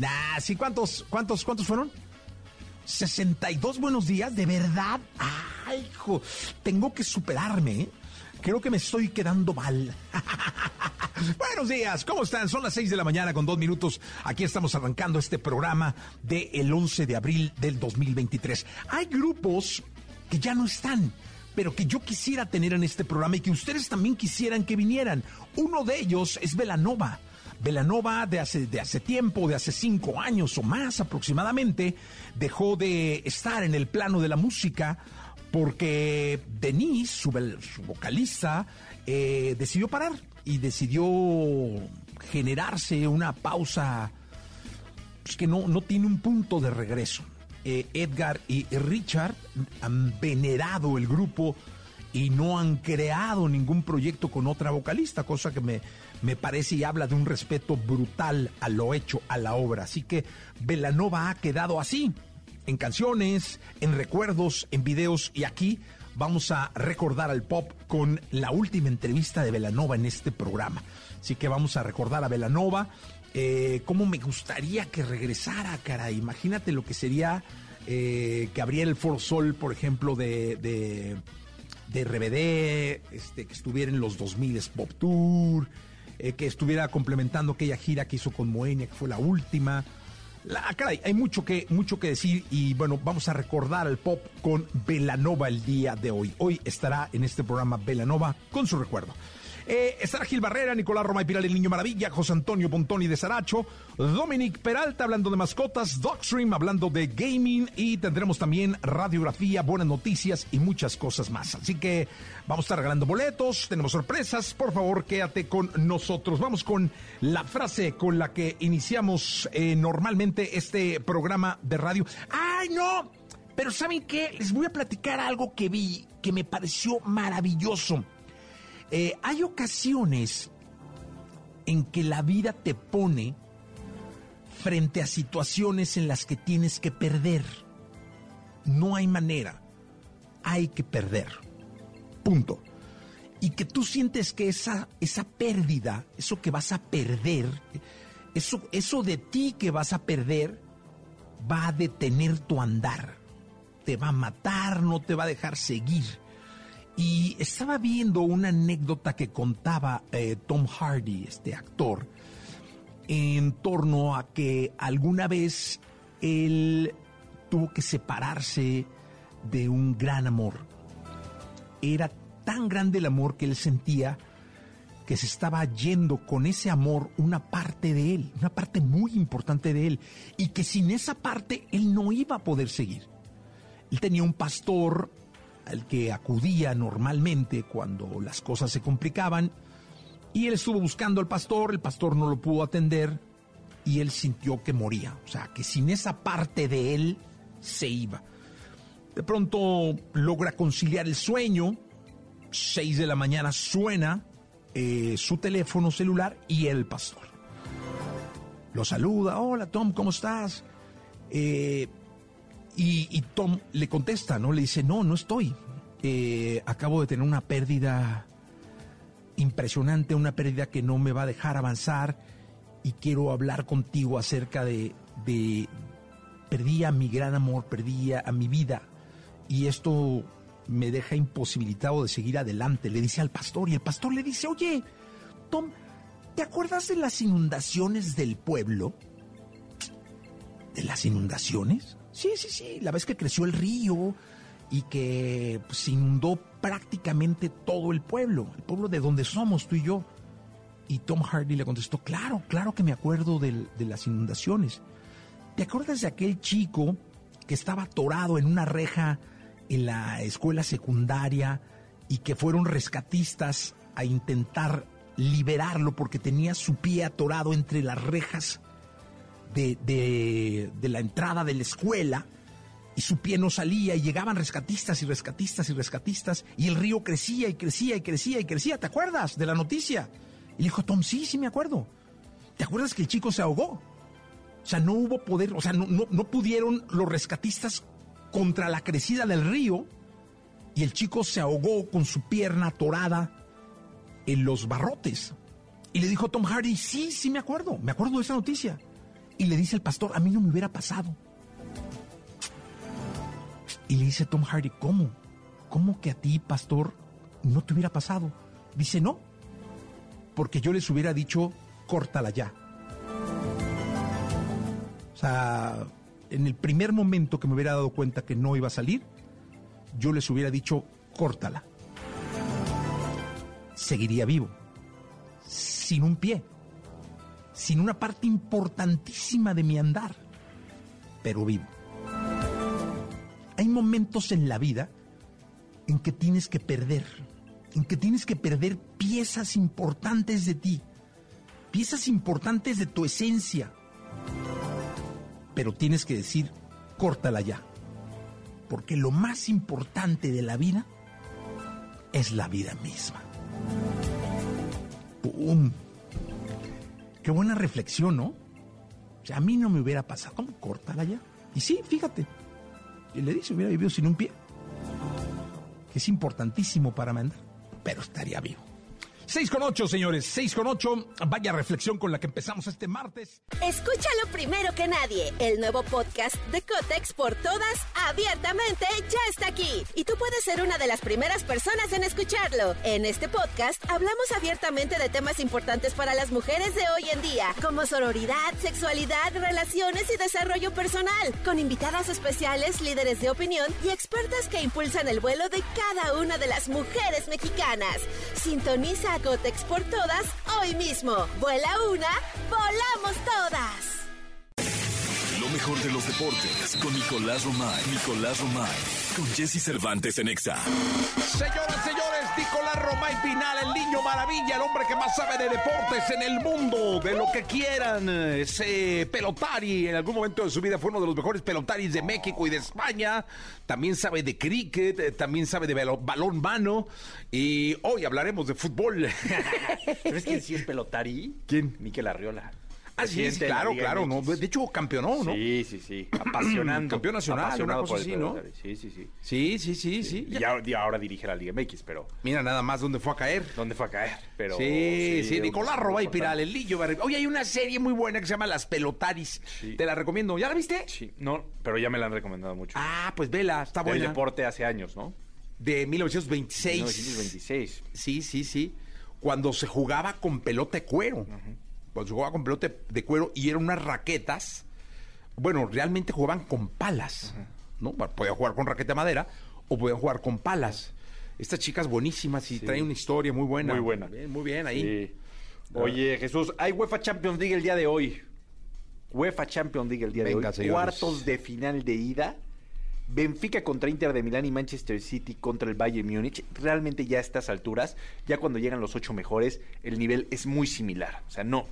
Nah, sí, ¿cuántos, cuántos, cuántos fueron? 62 buenos días, ¿de verdad? Ay, hijo, tengo que superarme, ¿eh? Creo que me estoy quedando mal. Buenos días, ¿cómo están? Son las 6 de la mañana con dos minutos. Aquí estamos arrancando este programa del el 11 de abril del 2023. Hay grupos que ya no están, pero que yo quisiera tener en este programa y que ustedes también quisieran que vinieran. Uno de ellos es Velanova. Velanova de hace, de hace tiempo, de hace cinco años o más aproximadamente, dejó de estar en el plano de la música porque Denise, su, vocalista, eh, decidió parar y decidió generarse una pausa pues, que no, no tiene un punto de regreso. Eh, Edgar y Richard han venerado el grupo y no han creado ningún proyecto con otra vocalista, cosa que me, me parece y habla de un respeto brutal a lo hecho, a la obra. Así que Velanova ha quedado así en canciones, en recuerdos, en videos y aquí vamos a recordar al pop con la última entrevista de Velanova en este programa. Así que vamos a recordar a Velanova. Eh, cómo me gustaría que regresara, cara. Imagínate lo que sería eh, que abriera el Foro por ejemplo, de, de RBD, este, que estuviera en los 2000 Pop Tour, eh, que estuviera complementando aquella gira que hizo con Moenia, que fue la última. La, caray, hay mucho que, mucho que decir y bueno, vamos a recordar al pop con Velanova el día de hoy. Hoy estará en este programa Velanova con su recuerdo. Eh, estará Gil Barrera, Nicolás Roma y Piral el Niño Maravilla, José Antonio Pontoni de Saracho, Dominic Peralta hablando de mascotas, Dogstream hablando de gaming y tendremos también radiografía, buenas noticias y muchas cosas más. Así que vamos a estar regalando boletos, tenemos sorpresas, por favor quédate con nosotros. Vamos con la frase con la que iniciamos eh, normalmente este programa de radio. ¡Ay, no! Pero ¿saben qué? Les voy a platicar algo que vi que me pareció maravilloso. Eh, hay ocasiones en que la vida te pone frente a situaciones en las que tienes que perder. No hay manera. Hay que perder. Punto. Y que tú sientes que esa, esa pérdida, eso que vas a perder, eso, eso de ti que vas a perder, va a detener tu andar. Te va a matar, no te va a dejar seguir. Y estaba viendo una anécdota que contaba eh, Tom Hardy, este actor, en torno a que alguna vez él tuvo que separarse de un gran amor. Era tan grande el amor que él sentía que se estaba yendo con ese amor una parte de él, una parte muy importante de él, y que sin esa parte él no iba a poder seguir. Él tenía un pastor al que acudía normalmente cuando las cosas se complicaban, y él estuvo buscando al pastor, el pastor no lo pudo atender y él sintió que moría, o sea, que sin esa parte de él se iba. De pronto logra conciliar el sueño 6 de la mañana suena eh, su teléfono celular y el pastor. Lo saluda, hola Tom, ¿cómo estás? Eh, y, Tom le contesta, ¿no? Le dice, no, no estoy. Eh, acabo de tener una pérdida impresionante, una pérdida que no me va a dejar avanzar y quiero hablar contigo acerca de, de perdí a mi gran amor, perdí a mi vida y esto me deja imposibilitado de seguir adelante, le dice al pastor y el pastor le dice, oye, Tom, ¿te acuerdas de las inundaciones del pueblo? ¿De las inundaciones? Sí, sí, sí, la vez que creció el río y que pues, inundó prácticamente todo el pueblo, el pueblo de donde somos tú y yo. Y Tom Hardy le contestó, claro, claro que me acuerdo de, de las inundaciones. ¿Te acuerdas de aquel chico que estaba atorado en una reja en la escuela secundaria y que fueron rescatistas a intentar liberarlo porque tenía su pie atorado entre las rejas de, de, la entrada de la escuela y su pie no salía y llegaban rescatistas y rescatistas y rescatistas y el río crecía y crecía y crecía y crecía. ¿Te acuerdas de la noticia? Y dijo Tom, sí, sí me acuerdo. ¿Te acuerdas que el chico se ahogó? O sea, no hubo poder, o sea, no, no, no pudieron los rescatistas contra la crecida del río y el chico se ahogó con su pierna atorada en los barrotes. Y le dijo Tom Hardy, sí, sí me acuerdo, me acuerdo de esa noticia. Y le dice el pastor, a mí no me hubiera pasado. Y le dice Tom Hardy, ¿cómo? ¿Cómo que a ti, pastor, no te hubiera pasado? Dice, no, porque yo les hubiera dicho, córtala ya. O sea, en el primer momento que me hubiera dado cuenta que no iba a salir, yo les hubiera dicho, córtala. Seguiría vivo, sin un pie, sin una parte importantísima de mi andar, pero vivo. Hay momentos en la vida en que tienes que perder, en que tienes que perder piezas importantes de ti, piezas importantes de tu esencia, pero tienes que decir, córtala ya. Porque lo más importante de la vida es la vida misma. ¡Pum! Qué buena reflexión, ¿no? O sea, a mí no me hubiera pasado. ¿Cómo? Córtala ya. Y sí, fíjate. Y le dice, hubiera vivido sin un pie. Que es importantísimo para mandar. Pero estaría vivo. 6 con 8, señores, 6 con 8. Vaya reflexión con la que empezamos este martes. Escúchalo primero que nadie. El nuevo podcast de Cotex por todas, abiertamente, ya está aquí. Y tú puedes ser una de las primeras personas en escucharlo. En este podcast hablamos abiertamente de temas importantes para las mujeres de hoy en día, como sororidad, sexualidad, relaciones y desarrollo personal, con invitadas especiales, líderes de opinión y expertas que impulsan el vuelo de cada una de las mujeres mexicanas. Sintoniza Cotex por todas hoy mismo. Vuela una, volamos todas. Mejor de los deportes con Nicolás Romay. Nicolás Romay. Con Jesse Cervantes en Exa. Señoras, señores, Nicolás Romay Pinal, el niño maravilla, el hombre que más sabe de deportes en el mundo, de lo que quieran. Ese pelotari, en algún momento de su vida fue uno de los mejores pelotaris de México y de España. También sabe de cricket, eh, también sabe de balón mano. Y hoy hablaremos de fútbol. ¿Sabes quién sí es pelotari? ¿Quién? Miquel Arriola. Ah, sí, claro, claro. ¿no? De hecho, campeonó, ¿no? Sí, sí, sí. Apasionando. Campeón nacional, una cosa así, ¿no? Sí, sí, sí. Sí, sí, sí, sí. Y ahora, dirige la Liga MX, pero... Mira nada más dónde fue a caer. ¿Dónde fue a caer? Pero... Sí, sí, Nicolás Robay Piral, el Lillo. Oye, hay una serie muy buena que se llama Las Pelotaris. Te la recomiendo. ¿Ya la viste? Sí. No, pero ya me la han recomendado mucho. Ah, pues vela, está buena. El deporte hace años, ¿no? De 1926. 1926. Sí, sí, sí. Cuando se jugaba con pelota de cuero cuando jugaba con pelota de cuero y eran unas raquetas, bueno, realmente jugaban con palas, ¿no? Podían jugar con raqueta de madera o podían jugar con palas. Estas chicas buenísimas y traen una historia muy buena. Muy buena. muy bien ahí. Oye, Jesús, hay UEFA Champions League el día de hoy. UEFA Champions League el día de hoy. Cuartos de final de ida. Benfica contra Inter de Milán y Manchester City contra el Bayern Múnich. Realmente ya a estas alturas, ya cuando llegan los ocho mejores, el nivel es muy similar. O sea, no.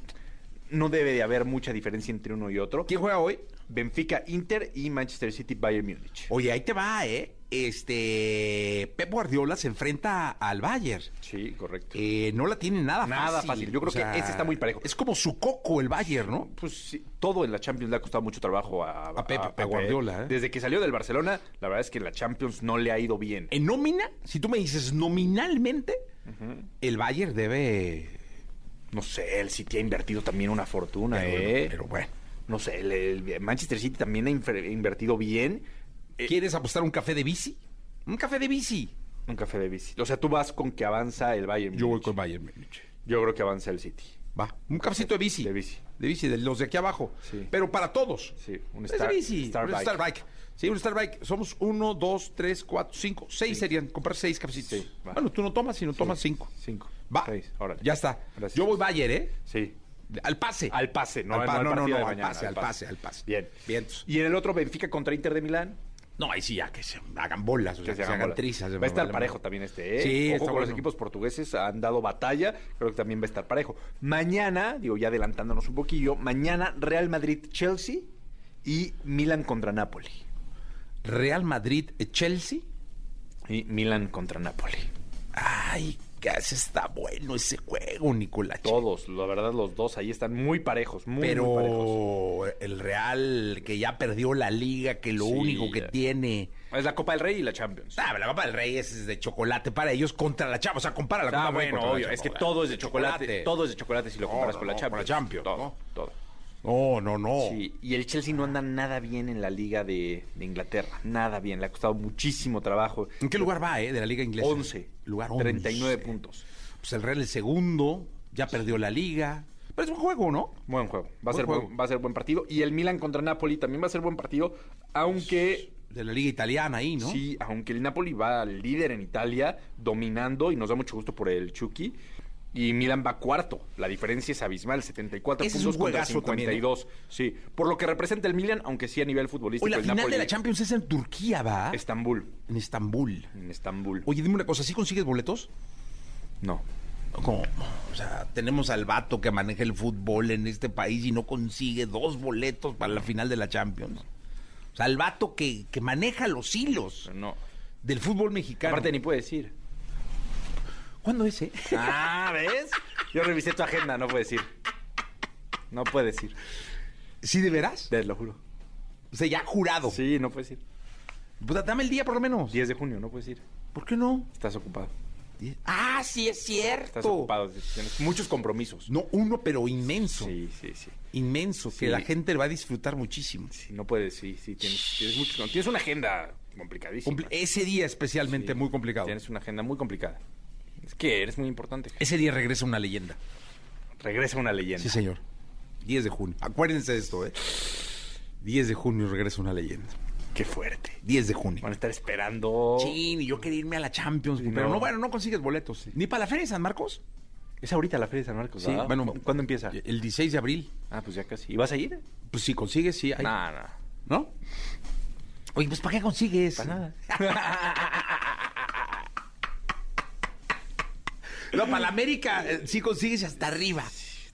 No debe de haber mucha diferencia entre uno y otro. ¿Quién juega hoy? Benfica, Inter y Manchester City, Bayern Múnich. Oye, ahí te va, ¿eh? Este. Pep Guardiola se enfrenta al Bayern. Sí, correcto. Eh, no la tiene nada, Nada fácil. Yo creo que ese está muy parejo. Es como su coco el Bayern, ¿no? Pues sí, todo en la Champions le ha costado mucho trabajo a, A Pep- a Guardiola, ¿eh? Desde que salió del Barcelona, la verdad es que en la Champions no le ha ido bien. En nómina, si tú me dices nominalmente, el Bayern debe. No sé, el City ha invertido también una fortuna, Pero, ¿eh? pero bueno. No sé, el, el Manchester City también ha invertido bien. Eh, ¿Quieres apostar un café de bici? Un café de bici. Un café de bici. O sea, tú vas con que avanza el Bayern. Yo voy con Bayern Múnich. Yo creo que avanza el City. Va. Un cafecito de bici. De bici. De bici, de los de aquí abajo. Sí. Pero para todos. Sí, un Es Star- de bici. Star un Bike. Star Bike. Sí, un Star Bike. Somos uno, dos, tres, cuatro, cinco, seis serían. Comprar seis cafecitos. Sí, bueno, tú no tomas, sino tomas cinco. Cinco. Va. Seis. Órale. Ya está. Gracias. Yo voy Bayern, ¿eh? Sí. Al pase. Al pase, no, Al pa- no, no, no, al pase, al pase, al pase. Bien. Vientos. Y en el otro, Benfica contra Inter de Milán. No, ahí sí ya que se hagan bolas, o sea, que, se hagan, bola. trizas. Va a estar parejo también este, ¿eh? Sí, Ojo con bueno. los equipos portugueses han dado batalla. Creo que también va a estar parejo. Mañana, digo, ya adelantándonos un poquillo, mañana Real Madrid-Chelsea y Milan contra Napoli. Real Madrid, eh, Chelsea. Y Milan contra Napoli. Ay, que ese está bueno ese juego, Nicolás. Todos, la verdad, los dos ahí están muy parejos, muy, muy parejos. Pero el Real que ya perdió la liga, que lo Sí, único que ya. tiene. Es la Copa del Rey y la Champions. Ah, la Copa del Rey es de chocolate para ellos contra la Champions. O sea, compara la Copa Ah, del Rey bueno, la obvio. Es que todo es de chocolate. Todo es de chocolate si lo No, comparas no, con la Champions. con la Champions, Todo, ¿no? todo. No, no, no. Sí, y el Chelsea no anda nada bien en la liga de, de Inglaterra. Nada bien. Le ha costado muchísimo trabajo. ¿En qué lugar va, eh, de la liga inglesa? 11. Lugar 11. 39 puntos. Pues el Real el segundo, ya perdió la liga. Pero es un juego, ¿no? Buen juego. Va a, Buen ser juego. buen, va a ser buen partido. Y el Milan contra Napoli también va a ser buen partido. Aunque, De la liga italiana ahí, ¿no? sí, aunque el Napoli va líder en Italia, dominando, y nos da mucho gusto por el Chucky. Y Milan va cuarto. La diferencia es abismal, 74 Ese es puntos un contra juegazo también, ¿eh? 52. Sí, por lo que representa el Milan, aunque sí a nivel futbolístico. Oye, la el final Napoli- de la Champions es en Turquía, ¿va? Estambul. En Estambul. En Estambul. Oye, dime una cosa, ¿sí consigues boletos? No. ¿Cómo? O sea, tenemos al vato que maneja el fútbol en este país y no consigue dos boletos para la final de la Champions. O sea, el vato que, que maneja los hilos No. del fútbol mexicano. Aparte ni puede decir. ¿Cuándo es, eh? Ah, ¿ves? Yo revisé tu agenda, no puedes ir. No puedes ir. ¿Sí, de veras? Te lo juro. O sea, ya jurado. Sí, no puedes ir. Pues dame el día por lo menos. 10 de junio, no puedes ir. ¿Por qué no? Estás ocupado. Ah, sí es cierto. Estás ocupado. Tienes muchos compromisos. No, uno, pero inmenso. Sí, sí, sí. Inmenso, que la gente va a disfrutar muchísimo. Sí, no puedes, sí, sí. Tienes, tienes, muchos- tienes una agenda complicadísima. Compli- Ese día especialmente Sí, muy complicado. Tienes una agenda muy complicada. Es que eres muy importante. Ese día regresa una leyenda. Regresa una leyenda. Sí, señor. 10 de junio. Acuérdense de esto, ¿eh? 10 de junio regresa una leyenda. Qué fuerte. 10 de junio. Van a estar esperando. Chin, y yo quería irme a la Champions, pero no. no. bueno, no consigues boletos. Ni para la Feria de San Marcos. Es ahorita la Feria de San Marcos, Sí, ¿verdad? bueno. ¿Cu- ¿Cuándo empieza? El 16 de abril. Ah, pues ya casi. ¿Y vas a ir? Pues si consigues, sí. hay. No, no. ¿No? Oye, pues ¿para qué consigues? Para nada. No, para la América eh, sí consigues hasta arriba.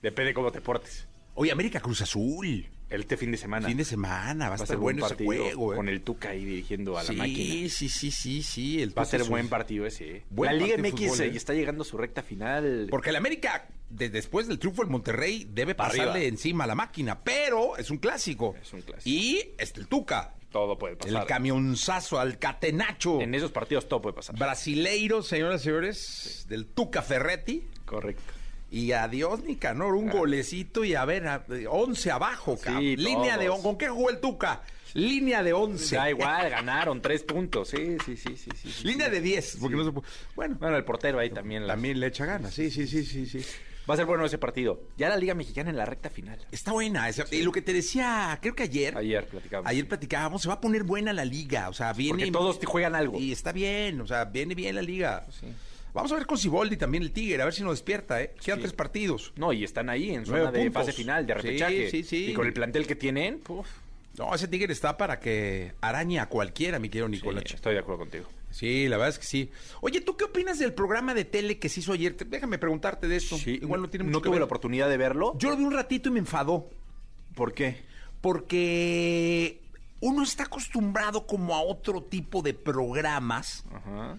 Depende cómo te portes. Oye, América Cruz Azul. Este fin de semana. Fin de semana, va a estar buen bueno ese juego, ¿eh? Con el Tuca ahí dirigiendo a la sí, máquina. sí, sí, sí, sí. el Va a ser es buen partido ese. ¿eh? Buen la Liga MX fútbol, eh, está llegando a su recta final. Porque el América, de- después del triunfo del Monterrey, debe Para pasarle arriba. encima a la máquina, pero es un clásico. Es un clásico. Y este, el Tuca, Todo puede pasar. el camionzazo al catenacho. En esos partidos todo puede pasar. Brasileiro, señoras y señores, del Tuca Ferretti. Correcto. Y adiós, Nicanor, un golecito y a ver, a- 11 abajo, cabrón. Sí, Línea de todos. 11. ¿Con qué jugó el Tuca? Línea de 11. Da igual, ganaron tres puntos. Sí, sí, sí, sí. sí, sí. Línea de 10, porque no se puede- Bueno, Bueno, el portero ahí también. las- también le echa ganas. Sí, sí, sí, sí, sí. Va a ser bueno ese partido. Ya la Liga Mexicana en la recta final. Está buena. esa- y lo que te decía, creo que ayer. Ayer platicamos. Ayer platicábamos, se va a poner buena la liga. O sea, viene. Porque todos te juegan algo. Y está bien, o sea, viene bien la liga. Sí. Vamos a ver con Siboldi también el Tigre, a ver si nos despierta, ¿eh? Quedan Sí. tres partidos. No, y están ahí en zona de fase final, de Sí, repechaje. sí, sí. Y con el plantel que tienen, puf, No, ese Tigre está para que arañe a cualquiera, mi querido sí, Nicolache. estoy de acuerdo contigo. Sí, la verdad es que sí. Oye, ¿tú qué opinas del programa de tele que se hizo ayer? Déjame preguntarte de esto. Sí, igual no tiene mucho ¿No tuve la oportunidad de verlo? Yo lo vi un ratito y me enfadó. ¿Por qué? Porque uno está acostumbrado como a otro tipo de programas,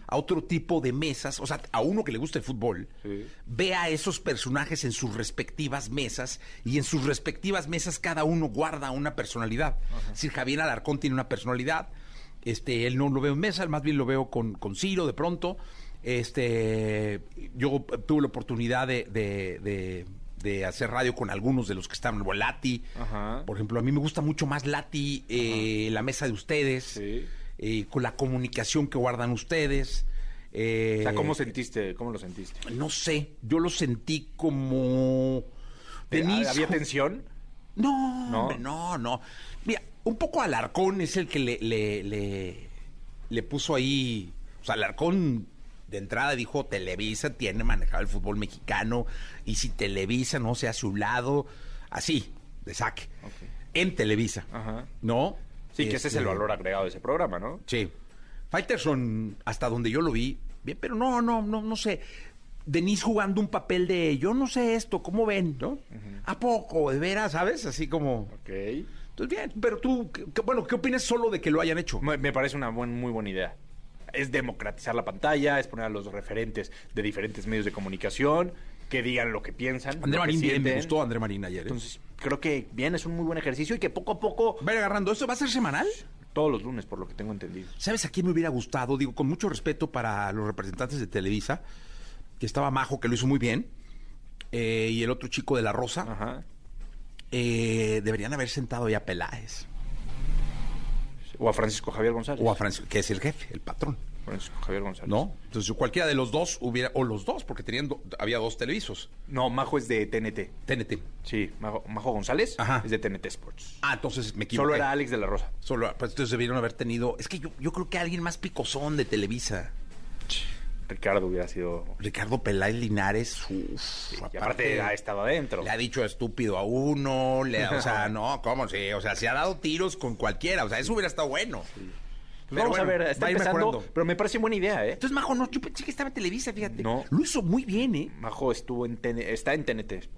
a otro tipo de mesas, o sea, a uno que le gusta el fútbol, ve a esos personajes en sus respectivas mesas y en sus respectivas mesas cada uno guarda una personalidad. Es decir, Javier Alarcón tiene una personalidad, este, él no lo veo en mesa, más bien lo veo con, con Ciro de pronto. Este, yo tuve la oportunidad de de hacer radio con algunos de los que están, en Lati, por ejemplo, a mí me gusta mucho más Lati, eh, la mesa de ustedes, eh, con la comunicación que guardan ustedes. Eh, o sea, ¿cómo sentiste? ¿Cómo lo sentiste? No sé, yo lo sentí como... ¿Había tensión? No, no, no, no. Mira, un poco Alarcón es el que le, le, le, le puso ahí... O sea, Alarcón de entrada dijo Televisa tiene manejado el fútbol mexicano y si Televisa no se hace un lado, así, de saque. En Televisa. Ajá. ¿No? Sí, que ese es el este, valor agregado de ese programa, ¿no? Sí. Fighterson, hasta donde yo lo vi, bien, pero no, no, no, no sé. Denise jugando un papel de yo no sé esto, ¿cómo ven? ¿No? ¿A poco? ¿De veras? ¿Sabes? Así como. Ok. Entonces, bien, pero tú, bueno, ¿qué opinas solo de que lo hayan hecho? Me, parece una muy buena idea es democratizar la pantalla, es poner a los referentes de diferentes medios de comunicación que digan lo que piensan. André Marín bien, me gustó André Marín ayer. ¿eh? Entonces, creo que bien, es un muy buen ejercicio y que poco a poco... Va a ir agarrando. ¿Esto va a ser semanal? Todos los lunes, por lo que tengo entendido. ¿Sabes a quién me hubiera gustado? Digo, con mucho respeto para los representantes de Televisa, que estaba Majo, que lo hizo muy bien, eh, y el otro chico de La Rosa. Ajá. Eh, deberían haber sentado ya a Peláez. O a Francisco Javier González. O a Francisco, que es el jefe, el patrón. Francisco Javier González. ¿No? Entonces cualquiera de los dos hubiera, o los dos, porque tenían había dos televisos. No, Majo es de TNT. TNT. Sí, Majo, González es de TNT Sports. Ah, entonces me equivoqué. Solo era Alex de la Rosa. Solo, pues entonces debieron haber tenido, es que yo, yo creo que alguien más picosón de Televisa. Ricardo hubiera sido. Ricardo Peláez Linares, aparte, ha estado adentro. Le ha dicho estúpido a uno, le, o sea, no, ¿cómo? Sí, o sea, se ha dado tiros con cualquiera, o sea, eso hubiera estado bueno. Pues vamos a ver, está empezando, pero me parece buena idea, ¿eh? Entonces, Majo, no, yo pensé que estaba en Televisa, fíjate. No. Lo hizo muy bien, ¿eh? Majo estuvo en está en TNT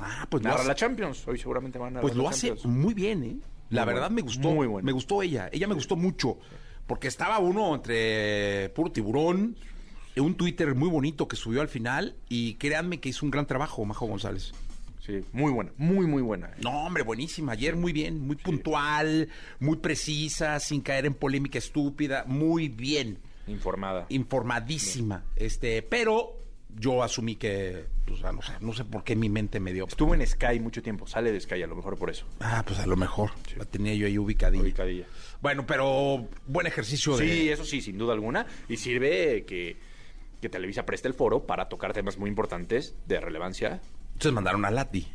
Ah, pues Narra la Champions, hoy seguramente van a Pues lo hace muy bien, ¿eh? La verdad me gustó. Muy bueno. Me gustó ella, ella me gustó mucho. Porque estaba uno entre puro tiburón, un Twitter muy bonito que subió al final y créanme que hizo un gran trabajo, Majo González. Sí, muy buena, muy, muy buena. No, hombre, buenísima. Ayer muy bien, muy puntual, muy precisa, sin caer en polémica estúpida, muy bien. Informada. Informadísima. Este, pero yo asumí que, pues, no sé, no sé por qué mi mente me dio. Estuvo en Sky mucho tiempo, sale de Sky a lo mejor por eso. Ah, pues a lo mejor. La tenía yo ahí ubicadilla. Ubicadilla. Bueno, pero buen ejercicio de... Sí, eso sí, sin duda alguna. Y sirve que, que Televisa preste el foro para tocar temas muy importantes de relevancia entonces mandaron a Lati.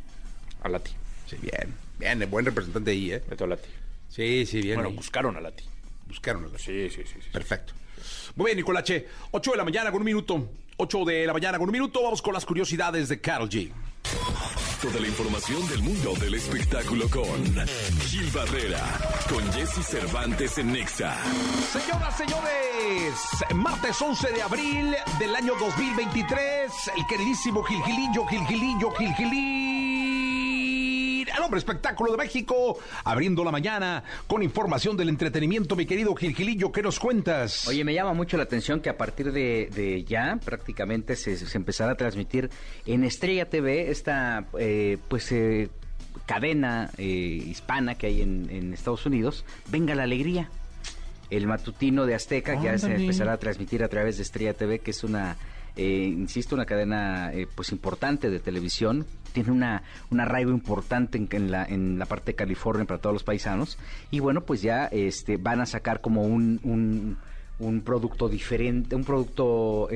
A Lati. Sí, bien. Bien, buen representante ahí, ¿eh? a Lati. Sí, sí, bien. Bueno, buscaron a Lati. Buscaron a Lati. Sí, sí, sí, sí. Perfecto. Muy bien, Nicolache. 8 de la mañana con un minuto. 8 de la mañana con un minuto. Vamos con las curiosidades de Carol G. Toda la información del mundo del espectáculo con Gil Barrera, con Jesse Cervantes en Nexa. Señoras, señores, martes 11 de abril del año 2023, el queridísimo Gilgilillo, Gilgilillo, Gilgilín, el hombre espectáculo de México, abriendo la mañana con información del entretenimiento, mi querido Gilgilillo, ¿qué nos cuentas? Oye, me llama mucho la atención que a partir de, ya prácticamente se, empezará a transmitir en Estrella TV esta, eh, pues... Eh, cadena eh, hispana que hay en, Estados Unidos, Venga la Alegría. El matutino de Azteca, que ya se empezará a transmitir a través de Estrella TV, que es una, eh, insisto, una cadena eh, pues importante de televisión. Tiene una, un arraigo importante en, la, en la parte de California para todos los paisanos. Y bueno, pues ya este, van a sacar como un, un, producto diferente, un producto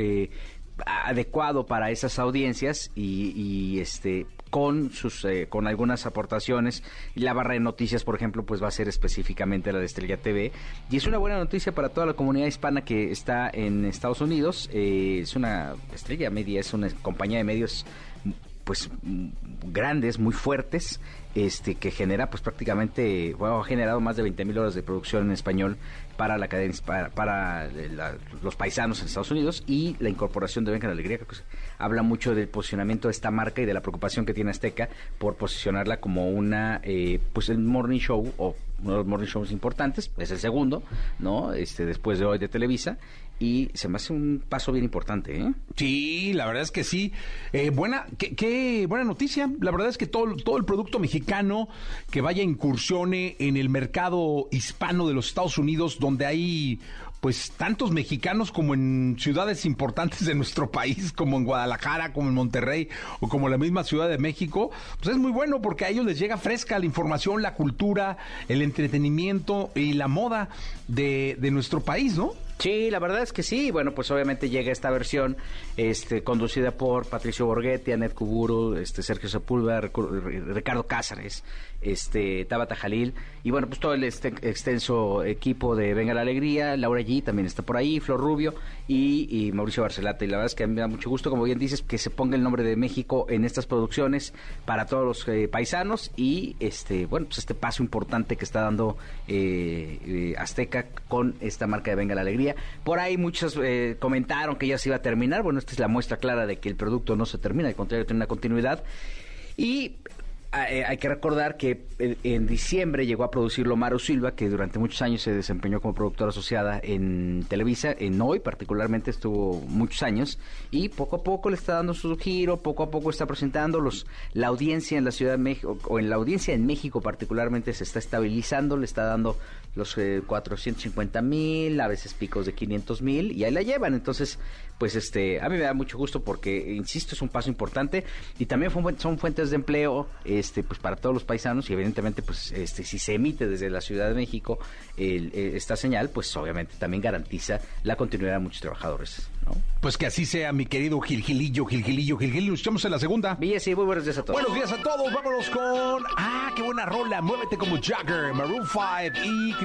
adecuado para esas audiencias y, y este con sus eh, con algunas aportaciones. La barra de noticias por ejemplo pues va a ser específicamente la de Estrella TV y es una buena noticia para toda la comunidad hispana que está en Estados Unidos. Eh, es una estrella media es una compañía de medios pues grandes, muy fuertes, este que genera pues prácticamente, bueno, ha generado más de 20 mil horas de producción en español para la cadena, para, los paisanos en Estados Unidos y la incorporación de Venga la Alegría, que habla mucho del posicionamiento de esta marca y de la preocupación que tiene Azteca por posicionarla como una, eh, pues el morning show o uno de los morning shows importantes, es el segundo, ¿no? Este, después de hoy de Televisa, y se me hace un paso bien importante, ¿eh? Sí, la verdad es que sí. Eh, buena, qué, buena noticia. La verdad es que todo, todo el producto mexicano que vaya incursione en el mercado hispano de los Estados Unidos, donde hay pues tantos mexicanos como en ciudades importantes de nuestro país, como en Guadalajara, como en Monterrey o como la misma Ciudad de México, pues es muy bueno porque a ellos les llega fresca la información, la cultura, el entretenimiento y la moda de, de nuestro país, ¿no? Sí, la verdad es que sí. Bueno, pues obviamente llega esta versión este, conducida por Patricio Borghetti, Anet Kuburu, este, Sergio Sepúlveda, Ricardo Cázares, este, Tabata Jalil y bueno, pues todo el este, extenso equipo de Venga la Alegría, Laura G también está por ahí, Flor Rubio y, Mauricio Barcelata. Y la verdad es que a mí me da mucho gusto, como bien dices, que se ponga el nombre de México en estas producciones para todos los eh, paisanos y este, bueno, pues este paso importante que está dando eh, eh, Azteca con esta marca de Venga la Alegría. Por ahí muchos comentaron que ya se iba a terminar. Bueno, esta es la muestra clara de que el producto no se termina, al contrario, tiene una continuidad. Y hay que recordar que en diciembre llegó a producirlo Maru Silva, que durante muchos años se desempeñó como productora asociada en Televisa, en Hoy particularmente estuvo muchos años, y poco a poco le está dando su giro, poco a poco está presentando los, la audiencia en la Ciudad de México, o en la audiencia en México particularmente se está estabilizando, le está dando los 450 eh, mil, a veces picos de 500 mil, y ahí la llevan. Entonces, pues este, a mí me da mucho gusto porque, insisto, es un paso importante y también son fuentes de empleo, este, pues para todos los paisanos y evidentemente, pues, este, si se emite desde la Ciudad de México eh, esta señal, pues obviamente también garantiza la continuidad de muchos trabajadores. Pues que así sea, mi querido Gilgilillo, Gilgilillo, Gilgilillo. Nos echamos en la segunda. Bien, sí, muy buenos días a todos. Buenos días a todos. Vámonos con. Ah, qué buena rola. Muévete como Jagger, Maroon 5 y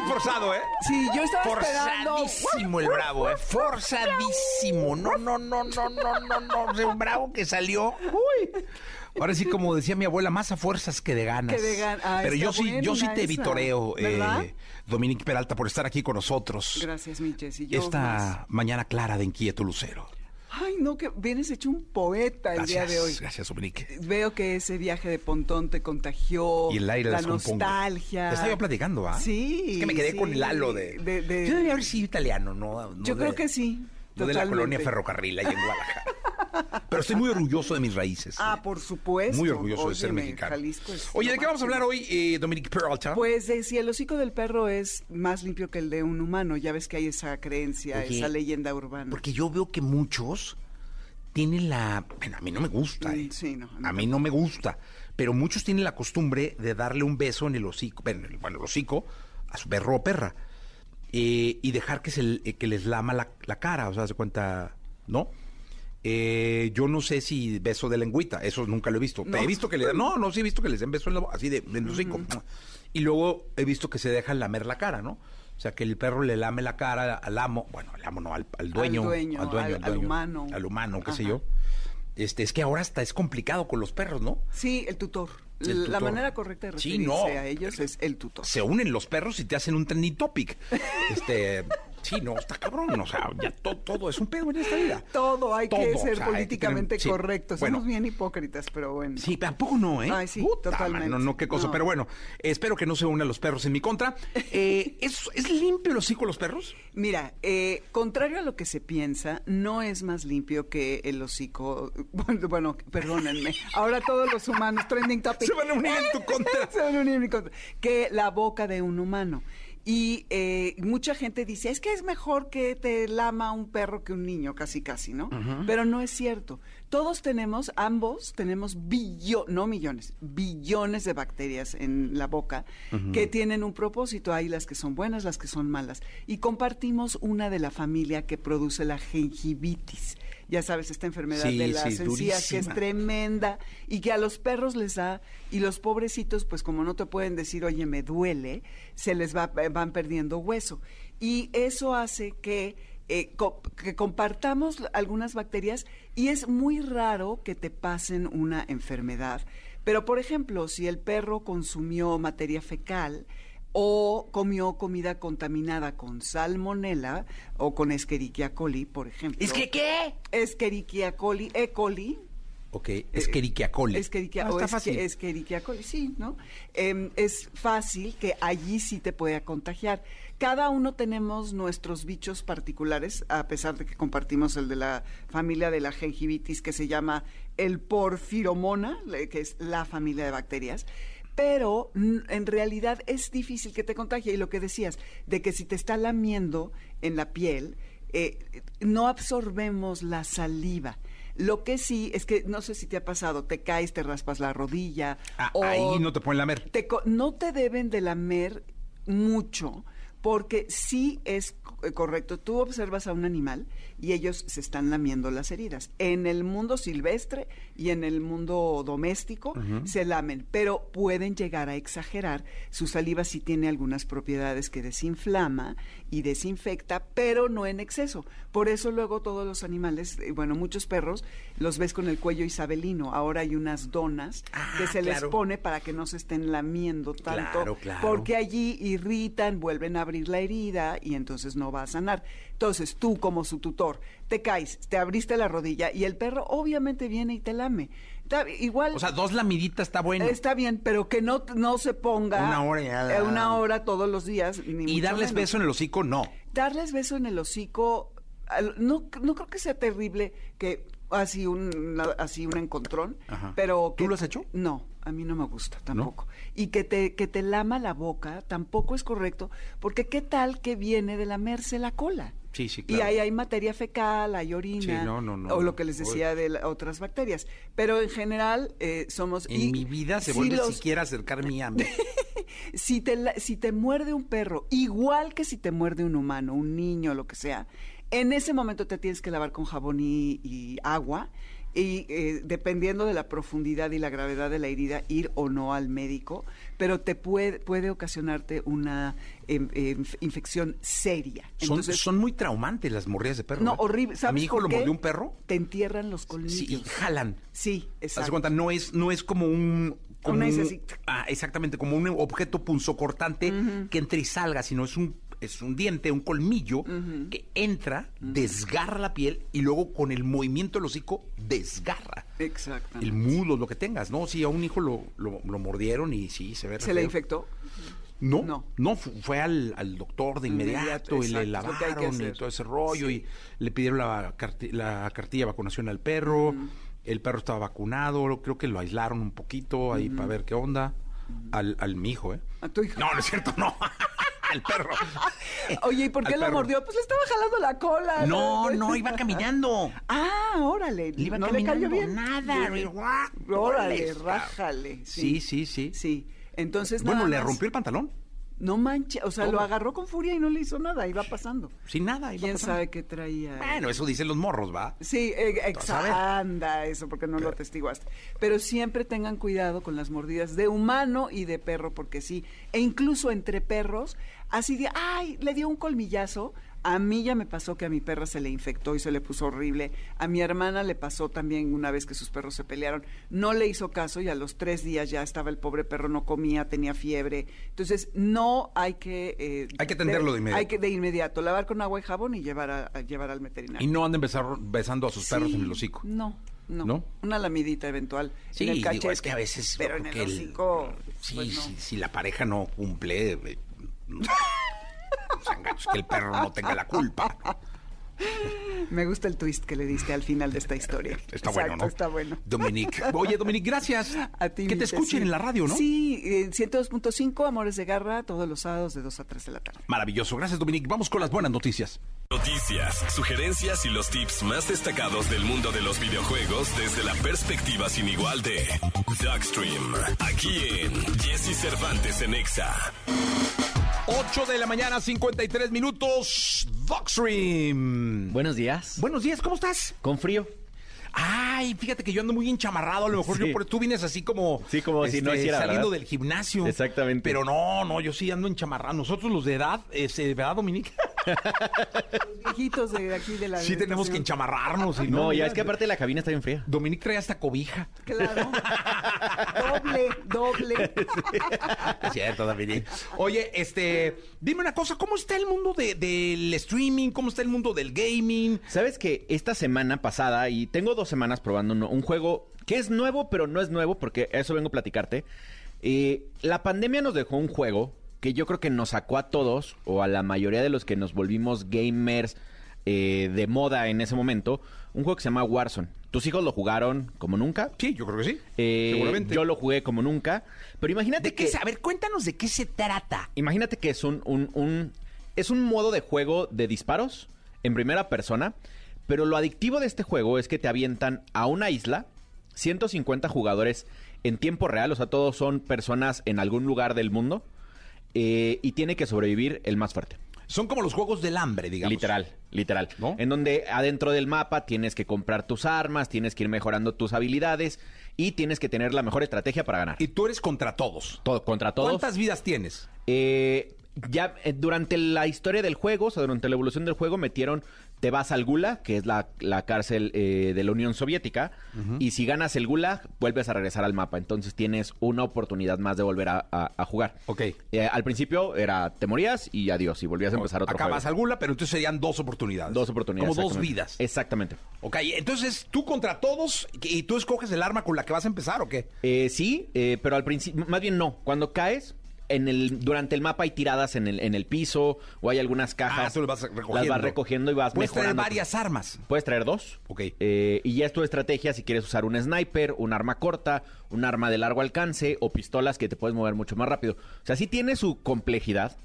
Muy forzado, ¿eh? Sí, yo estaba Forzadísimo el bravo, ¿eh? Forzadísimo. No, no, no, no, no, no, no. Un bravo que salió. Uy. Ahora sí, como decía mi abuela, más a fuerzas que de ganas. Que de ganas. Ah, Pero yo sí, yo sí te vitoreo, eh, Dominique Peralta, por estar aquí con nosotros. Gracias, mi Jessy. Esta mañana clara de inquieto lucero. Ay, no, que vienes hecho un poeta el día de hoy. Gracias, Dominique. Veo que ese viaje de Pontón te contagió. Y el aire la nostalgia. Te estaba platicando, ¿ah? Sí. Es que me quedé con el halo de. Yo debía haber sido italiano, ¿no? yo creo que sí. No de la colonia ferrocarril ahí en Guadalajara. Pero estoy muy orgulloso de mis raíces. Ah, por supuesto. Muy orgulloso de ser mexicano. Oye, ¿de qué vamos a hablar hoy, eh, Dominic Peralta? Pues de si el hocico del perro es más limpio que el de un humano. Ya ves que hay esa creencia, esa leyenda urbana. Porque yo veo que muchos tienen la... Bueno, a mí no me gusta. Mm, eh. Sí, no, a mí no me gusta. Pero muchos tienen la costumbre de darle un beso en el hocico, bueno, el hocico a su perro o perra. Eh, y dejar que, se, eh, que les lama la, cara, o sea, se cuenta, ¿no? Eh, yo no sé si beso de lengüita, eso nunca lo he visto. He visto que le no, no, sí he visto que les den beso en así de, en hocico. Y luego he visto que se dejan lamer la cara, ¿no? O sea, que el perro le lame la cara al amo, bueno, al amo no, al, dueño, al dueño, al, dueño, al, humano. Al humano, qué sé yo. Este, es que ahora hasta es complicado con los perros, ¿no? Sí, el tutor. La manera correcta de referirse a ellos es el tutor. Se unen los perros y te hacen un trending topic. Este, Sí, no, está cabrón. O sea, ya todo es un pedo en esta vida. Todo hay que ser políticamente correcto. Somos bien hipócritas, pero bueno. Sí, tampoco no, ¿eh? Ay, sí, totalmente. no, no, qué cosa. Pero bueno, espero que no se unan los perros en mi contra. Eh, ¿es, ¿Es limpio el hocico de los perros? Mira, eh, contrario a lo que se piensa, no es más limpio que el hocico. Bueno, perdónenme. Ahora todos los humanos, trending topic. Se van a unir en tu contra. se van a unir en mi contra. Que la boca de un humano. Y eh, mucha gente dice, es que es mejor que te lama un perro que un niño, casi casi, ¿no? Pero no es cierto. Todos tenemos, ambos tenemos billones, no millones, billones de bacterias en la boca que tienen un propósito. Hay las que son buenas, las que son malas. Y compartimos una de la familia que produce la gingivitis ya sabes, esta enfermedad de las encías que es tremenda y que a los perros les da, y los pobrecitos, pues como no te pueden decir, oye, me duele, se les va, van perdiendo hueso. Y eso hace que eh, que compartamos algunas bacterias y es muy raro que te pasen una enfermedad. Pero, por ejemplo, si el perro consumió materia fecal, o comió comida contaminada con salmonela o con Escherichia coli, por ejemplo. ¿Es que qué? Escherichia coli, E. coli. Ok, Escherichia coli. Escherichia, ah, está fácil. Escherichia coli, sí, ¿no? Em, es fácil que allí sí te pueda contagiar. Cada uno tenemos nuestros bichos particulares, a pesar de que compartimos el de la familia de la gengivitis, que se llama el porfiromona, que es la familia de bacterias pero en realidad es difícil que te contagie. Y lo que decías, de que si te está lamiendo en la piel, eh, no absorbemos la saliva. Lo que sí es que no sé si te ha pasado, te caes, te raspas la rodilla. Ah, ahí no te pueden lamer. no te deben de lamer mucho, porque sí es eh, correcto. Tú observas a un animal y ellos se están lamiendo las heridas. En el mundo silvestre y en el mundo doméstico se lamen, pero pueden llegar a exagerar. Su saliva sí tiene algunas propiedades que desinflama y desinfecta, pero no en exceso. Por eso luego todos los animales, eh, bueno, muchos perros los ves con el cuello isabelino. Ahora hay unas donas que ah, se les pone para que no se estén lamiendo tanto, porque allí irritan, vuelven a abrir la herida y entonces no va a sanar. Entonces tú como su tutor te caes, te abriste la rodilla y el perro obviamente viene y te lame. igual. O sea, dos lamiditas está bueno. Está bien, pero que no, no se ponga. Una hora ya. Una hora todos los días. y darles beso en el hocico, no. Darles beso en el hocico, no, no creo que sea terrible que así un así un encontrón, pero ¿Tú lo has hecho? No, a mí no me gusta tampoco. Y que te que te lama la boca tampoco es correcto, porque qué tal que viene de lamerse la cola. Sí, sí, claro. Y ahí hay materia fecal, hay orina, o lo que les decía de otras bacterias. Pero en general eh, somos... En mi vida se vuelve siquiera acercarme a mí. si, te, si te muerde un perro, igual que si te muerde un humano, un niño, lo que sea, en ese momento te tienes que lavar con jabón y, agua y eh, dependiendo de la profundidad y la gravedad de la herida, ir o no al médico, pero te puede, puede ocasionarte una em, em, infección seria. Son, son muy traumantes las mordidas de perro. No, ¿eh? horrible. ¿Sabes A mi hijo lo mordió un perro. Te entierran los colmillos. Sí, jalan. Sí, exacto. cuenta, no es, no es como un... Como ah, exactamente, como un objeto punzocortante que entre y salga, sino es un es un diente, un colmillo que entra, desgarra la piel y luego con el movimiento del hocico desgarra. Exactamente. El mudo, lo que tengas, ¿no? Sí, a un hijo lo, lo, mordieron y sí, se ve. ¿Se le infectó? No, no, fue al, doctor de inmediato, y le lavaron y todo ese rollo y le pidieron la, la cartilla de vacunación al perro. El perro estaba vacunado, creo que lo aislaron un poquito ahí para ver qué onda. Al, al mi hijo, ¿eh? ¿A tu hijo? No, no es cierto, no. al perro. Oye, ¿y por qué lo mordió? Pues le estaba jalando la cola. No, no, iba caminando. Ah, órale. no le cayó bien. Nada. Órale, rájale. Sí, sí, sí. Sí. Entonces, Bueno, le rompió el pantalón. No manches, o sea, lo agarró con furia y no le hizo nada, iba pasando. Sin nada, iba ¿Quién sabe qué traía? Bueno, eso dicen los morros, ¿va? Sí, eh, anda eso, porque no lo atestiguaste. Pero siempre tengan cuidado con las mordidas de humano y de perro, porque sí, e incluso entre perros, así de, ay, le dio un colmillazo, a mí ya me pasó que a mi perra se le infectó y se le puso horrible. A mi hermana le pasó también una vez que sus perros se pelearon. No le hizo caso y a los tres días ya estaba el pobre perro, no comía, tenía fiebre. Entonces, no hay que... Eh, hay que atenderlo de, inmediato. Hay que de inmediato lavar con agua y jabón y llevar, a, llevar al veterinario. Y no anden besando a sus perros en el hocico. No. No, Una lamidita eventual. Sí, en el es que a veces. Pero en el hocico. sí, pues si, la pareja no cumple. Eh, que el perro no tenga la culpa. Me gusta el twist que le diste al final de esta historia. Está bueno, ¿no? Está bueno. Dominique. Oye, Dominique, gracias. A ti. Que te escuchen en la radio, ¿no? Sí, 102.5, Amores de Garra, todos los sábados de 2 a 3 de la tarde. Maravilloso. Gracias, Dominique. Vamos con las buenas noticias. Noticias, sugerencias y los tips más destacados del mundo de los videojuegos desde la perspectiva sin igual de Darkstream. Aquí en Jesse Cervantes en Exa. 8 de la mañana, 53 minutos. Darkstream. Buenos días. Buenos días, ¿cómo estás? Con frío. Ay, fíjate que yo ando muy enchamarrado. A lo mejor yo por tú vienes así como. Sí, como si no este, hiciera. Saliendo del gimnasio. Exactamente. Pero no, no, yo sí ando enchamarrado. Nosotros los de edad, este, ¿verdad, Dominique? Los viejitos de aquí de la. Sí, tenemos que enchamarrarnos. Y no, no ya es que aparte la cabina está bien fría. Dominique trae hasta cobija. Claro. doble, doble. es cierto, Dominique. Oye, este, dime una cosa, ¿cómo está el mundo del streaming? ¿Cómo está el mundo del gaming? Sabes que esta semana pasada, y tengo dos semanas probando un, juego que es nuevo, pero no es nuevo, porque eso vengo a platicarte. Eh, la pandemia nos dejó un juego que yo creo que nos sacó a todos, o a la mayoría de los que nos volvimos gamers eh, de moda en ese momento, un juego que se llama Warzone. ¿Tus hijos lo jugaron como nunca? Sí, yo creo que sí. Eh, seguramente. Yo lo jugué como nunca. Pero imagínate que. a ver, cuéntanos de qué se trata. Imagínate que es un, un, es un modo de juego de disparos en primera persona pero lo adictivo de este juego es que te avientan a una isla, 150 jugadores en tiempo real, o sea, todos son personas en algún lugar del mundo, eh, y tiene que sobrevivir el más fuerte. Son como los juegos del hambre, digamos. Literal, literal. En donde adentro del mapa tienes que comprar tus armas, tienes que ir mejorando tus habilidades y tienes que tener la mejor estrategia para ganar. Y tú eres contra todos. Todo, contra todos. ¿Cuántas vidas tienes? Eh, ya eh, durante la historia del juego, o sea, durante la evolución del juego, metieron te vas al Gulag, que es la, cárcel eh, de la Unión Soviética, y si ganas el Gulag, vuelves a regresar al mapa. Entonces tienes una oportunidad más de volver a, jugar. Ok. Eh, al principio era, te morías y adiós, y volvías a empezar otro Acabas al Gulag, pero entonces serían dos oportunidades. Dos oportunidades. Como dos vidas. Exactamente. Ok, entonces tú contra todos y tú escoges el arma con la que vas a empezar, ¿o qué? Eh, sí, pero al principio, más bien no. Cuando caes, en el, durante el mapa hay tiradas en el, en el piso o hay algunas cajas. Ah, tú las vas recogiendo. Las vas recogiendo y vas Puedes traer varias armas. Puedes traer dos. Ok. Eh, y ya es tu estrategia si quieres usar un sniper, un arma corta, un arma de largo alcance o pistolas que te puedes mover mucho más rápido. O sea, sí tiene su complejidad.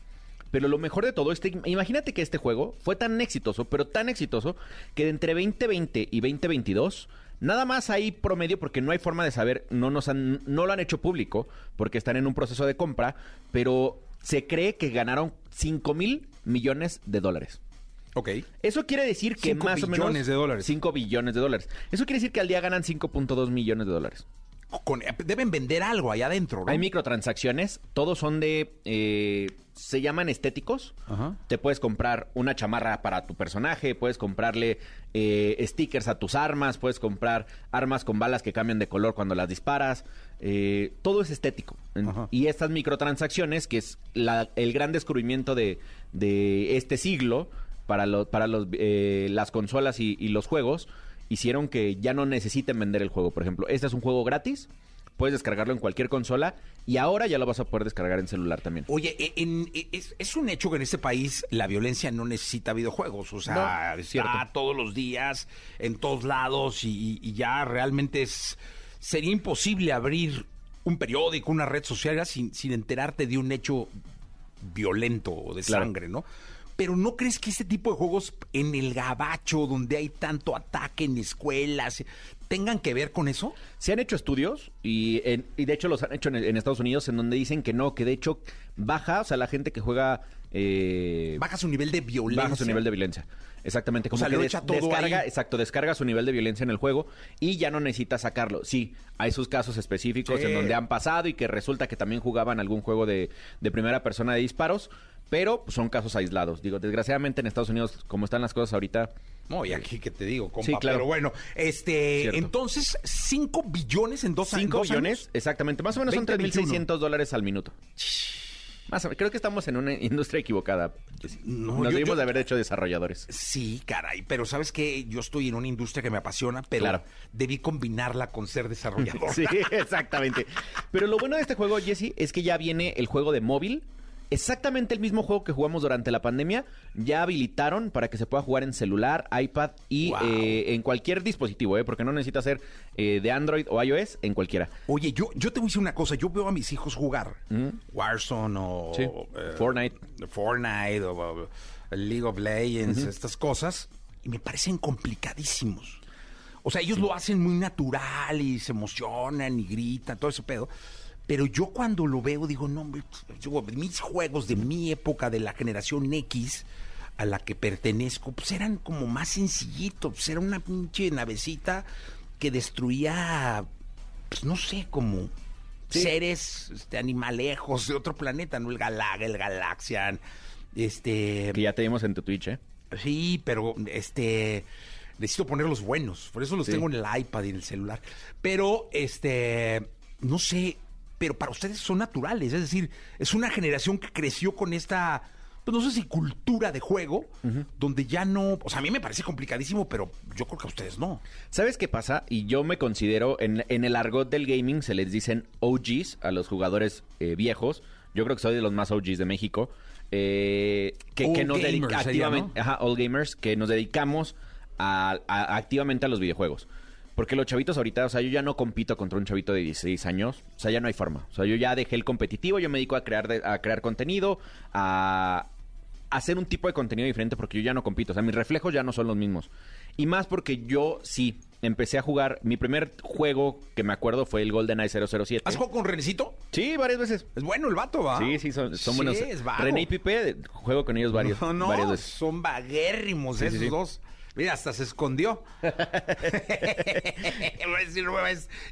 Pero lo mejor de todo, este, imagínate que este juego fue tan exitoso, pero tan exitoso, que de entre 2020 y 2022 Nada más hay promedio porque no hay forma de saber, no, nos han, no lo han hecho público porque están en un proceso de compra, pero se cree que ganaron 5 mil millones de dólares. Ok. Eso quiere decir que más o menos... billones de dólares. 5 billones de dólares. Eso quiere decir que al día ganan 5.2 millones de dólares. Deben vender algo allá adentro, ¿no? Hay microtransacciones, todos son de... Eh, se llaman estéticos. Te puedes comprar una chamarra para tu personaje, puedes comprarle eh, stickers a tus armas, puedes comprar armas con balas que cambian de color cuando las disparas. Eh, todo es estético. Y estas microtransacciones, que es el gran descubrimiento de, este siglo para, para los, eh, las consolas y los juegos, hicieron que ya no necesiten vender el juego. Por ejemplo, este es un juego gratis puedes descargarlo en cualquier consola y ahora ya lo vas a poder descargar en celular también. Oye, e, e, es, un hecho que en este país la violencia no necesita videojuegos, o sea, está todos los días, en todos lados y, ya realmente es sería imposible abrir un periódico, una red social sin, sin enterarte de un hecho violento o de sangre, ¿no? Pero ¿no crees que este tipo de juegos en el gabacho, donde hay tanto ataque en escuelas, tengan que ver con eso? Se han hecho estudios y, y de hecho los han hecho en, Estados Unidos en donde dicen que no, que de hecho baja, o sea, la gente que juega... Eh, baja su nivel de violencia. Baja su nivel de violencia. Exactamente, como que descarga, exacto, descarga su nivel de violencia en el juego y ya no necesita sacarlo. Sí, hay sus casos específicos en donde han pasado y que resulta que también jugaban algún juego de, de primera persona de disparos, pero son casos aislados. Digo, desgraciadamente en Estados Unidos, como están las cosas ahorita. No, y aquí que te digo, compa, sí, claro. pero bueno, este, entonces, 5 billones en dos, años. 5 billones, exactamente, más o menos son 3.600 dólares al minuto. Más creo que estamos en una industria equivocada. No, Nos debimos de haber hecho desarrolladores. Sí, caray, pero sabes que yo estoy en una industria que me apasiona, pero debí combinarla con ser desarrollador. sí, exactamente. Pero lo bueno de este juego, Jesse, es que ya viene el juego de móvil exactamente el mismo juego que jugamos durante la pandemia, ya habilitaron para que se pueda jugar en celular, iPad y eh, en cualquier dispositivo, ¿eh? porque no necesita ser eh, de Android o iOS, en cualquiera. Oye, yo, yo te voy a decir una cosa, yo veo a mis hijos jugar Warzone o Fortnite. Fortnite o, League of Legends, estas cosas, y me parecen complicadísimos. O sea, ellos lo hacen muy natural y se emocionan y gritan, todo ese pedo. Pero yo cuando lo veo digo, no, mis juegos de mi época, de la generación X, a la que pertenezco, pues eran como más sencillitos. Pues era una pinche navecita que destruía, pues no sé, como seres este, animalejos de otro planeta, ¿no? El Galaga, el Galaxian, este... Que ya te vimos en tu Twitch, ¿eh? Sí, pero este necesito poner los buenos, por eso los tengo en el iPad y en el celular. Pero este no sé, pero para ustedes son naturales. Es decir, es una generación que creció con esta, pues no sé si cultura de juego, donde ya no. O sea, a mí me parece complicadísimo, pero yo creo que a ustedes no. ¿Sabes qué pasa? Y yo me considero, en, el argot del gaming se les dicen OGs a los jugadores eh, viejos. Yo creo que soy de los más OGs de México. Eh, que, nos dedicamos activamente, ajá, all gamers, que nos dedicamos activamente a los videojuegos. Porque los chavitos ahorita, o sea, yo ya no compito contra un chavito de 16 años. O sea, ya no hay forma. O sea, yo ya dejé el competitivo, yo me dedico a crear, a crear contenido, a hacer un tipo de contenido diferente porque yo ya no compito. O sea, mis reflejos ya no son los mismos. Y más porque yo sí empecé a jugar. Mi primer juego que me acuerdo fue el GoldenEye 007. ¿Has jugado con Renecito? Sí, varias veces. Es bueno el vato, ¿va? Sí, sí, son, son buenos. René y Pipe, juego con ellos varios, no, no, varias veces. Son vaguérrimos esos dos. Mira, hasta se escondió.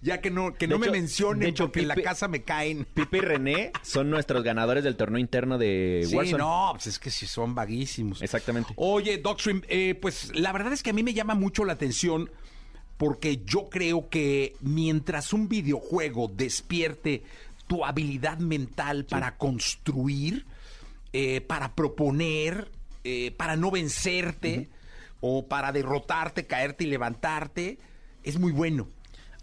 ya que no, que no me mencionen hecho, porque en la casa me caen. Pipe y René son nuestros ganadores del torneo interno de sí, no, pues es que sí son vaguísimos. Exactamente. Oye, Docstream, eh, pues la verdad es que a mí me llama mucho la atención porque yo creo que mientras un videojuego despierte tu habilidad mental para construir, eh, para proponer, eh, para no vencerte o para derrotarte, caerte y levantarte, es muy bueno.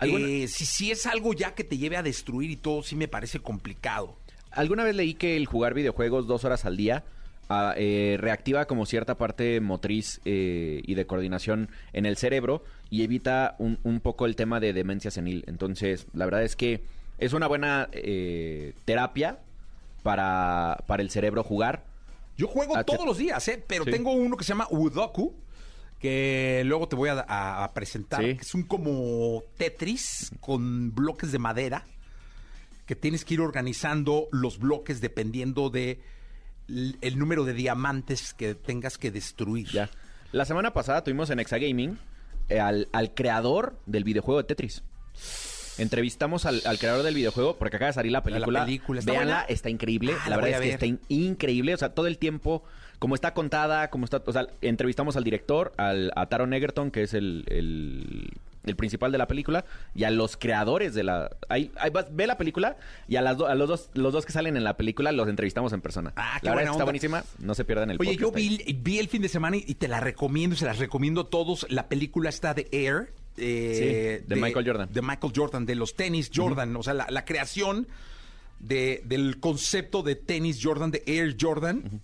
Eh, si, si es algo ya que te lleve a destruir y todo, sí me parece complicado. Alguna vez leí que el jugar videojuegos dos horas al día ah, eh, reactiva como cierta parte motriz eh, y de coordinación en el cerebro y evita un, un, poco el tema de demencia senil. Entonces, la verdad es que es una buena terapia para, para el cerebro jugar. Yo juego ah, todos los días, pero tengo uno que se llama Udoku que luego te voy a, presentar, que es un como Tetris con bloques de madera, que tienes que ir organizando los bloques dependiendo de el número de diamantes que tengas que destruir. Ya. La semana pasada tuvimos en Exagaming eh, al, al creador del videojuego de Tetris. Entrevistamos al, creador del videojuego porque acaba de salir la película. La película está Véanla, está increíble. Ah, la, verdad es que está increíble. O sea, todo el tiempo, como está contada, como está. O sea, entrevistamos al director, al, a Taron Egerton, que es el, el, principal de la película, y a los creadores de la. Ahí, ve la película y a, las a los, dos, los dos que salen en la película los entrevistamos en persona. Ah, la verdad está buenísima. No se pierdan el Oye, yo vi, vi, el fin de semana y te la recomiendo, se las recomiendo a todos. La película está de Air eh, de, Michael Jordan. De Michael Jordan, de los tenis Jordan. O sea, la, creación de, del concepto de tenis Jordan, de Air Jordan.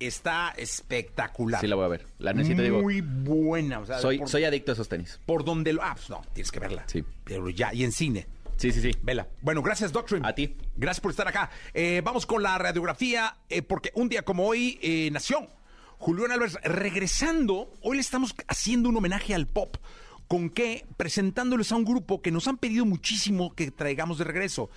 Está espectacular. Sí, la voy a ver. La necesito, Muy buena. soy, soy adicto a esos tenis. Por donde lo. Ah, pues no, tienes que verla. Sí. Pero ya, y en cine. Sí, sí, sí. Vela. Bueno, gracias, Doctrine. A ti. Gracias por estar acá. Eh, vamos con la radiografía, eh, porque un día como hoy nació Julián Álvarez. Regresando, hoy le estamos haciendo un homenaje al pop. ¿Con qué? Presentándoles a un grupo que nos han pedido muchísimo que traigamos de regreso.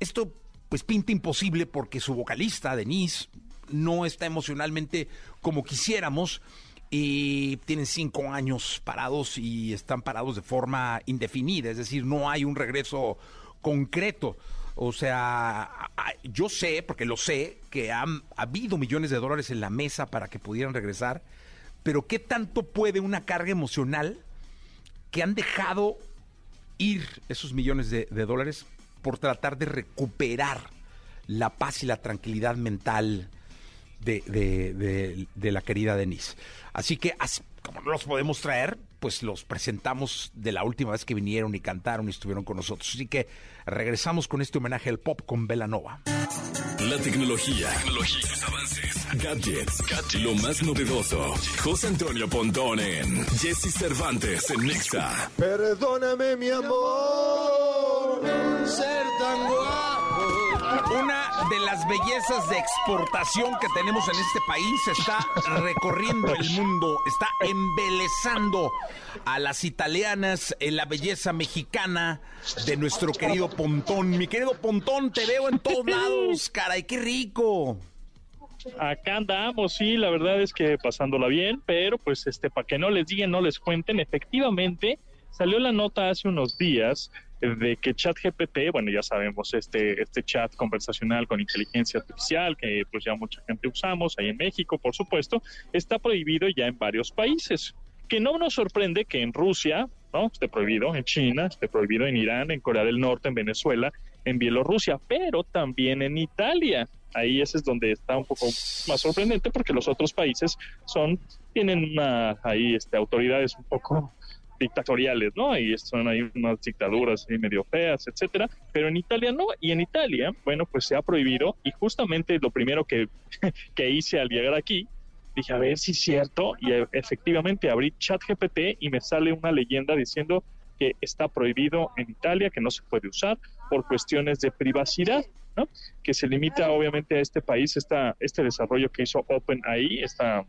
Esto pues pinta imposible porque su vocalista, Denise, no está emocionalmente como quisiéramos y tienen cinco años parados y están parados de forma indefinida, es decir, no hay un regreso concreto. O sea, yo sé, porque lo sé, que han habido millones de dólares en la mesa para que pudieran regresar, pero ¿qué tanto puede una carga emocional que han dejado ir esos millones de, dólares por tratar de recuperar la paz y la tranquilidad mental de, de, la querida Denise. Así que, como no los podemos traer, pues los presentamos de la última vez que vinieron y cantaron y estuvieron con nosotros. Así que regresamos con este homenaje al pop con Nova. La tecnología, tecnología avances, gadgets, gadgets, lo más novedoso. José Antonio Pontón en Jesse Cervantes en Nexa. Perdóname, mi amor, ser tan guapo una de las bellezas de exportación que tenemos en este país está recorriendo el mundo, está embelezando a las italianas en la belleza mexicana de nuestro querido Pontón. Mi querido Pontón, te veo en todos lados, caray, qué rico. Acá andamos, sí, la verdad es que pasándola bien, pero pues este, para que no les digan, no les cuenten, efectivamente salió la nota hace unos días de que ChatGPT, bueno, ya sabemos, este, este chat conversacional con inteligencia artificial que pues ya mucha gente usamos, ahí en México, por supuesto, está prohibido ya en varios países. Que no nos sorprende que en Rusia, ¿no? Esté prohibido, en China, esté prohibido en Irán, en Corea del Norte, en Venezuela, en Bielorrusia, pero también en Italia. Ahí ese es donde está un poco más sorprendente porque los otros países son tienen una ahí este autoridades un poco dictatoriales, ¿no? Y son ahí unas dictaduras medio feas, etcétera, pero en Italia no, y en Italia, bueno, pues se ha prohibido, y justamente lo primero que, que hice al llegar aquí, dije, a ver si es cierto, y e, efectivamente abrí ChatGPT y me sale una leyenda diciendo que está prohibido en Italia, que no se puede usar por cuestiones de privacidad, ¿no? Que se limita obviamente a este país, esta, este desarrollo que hizo OpenAI, esta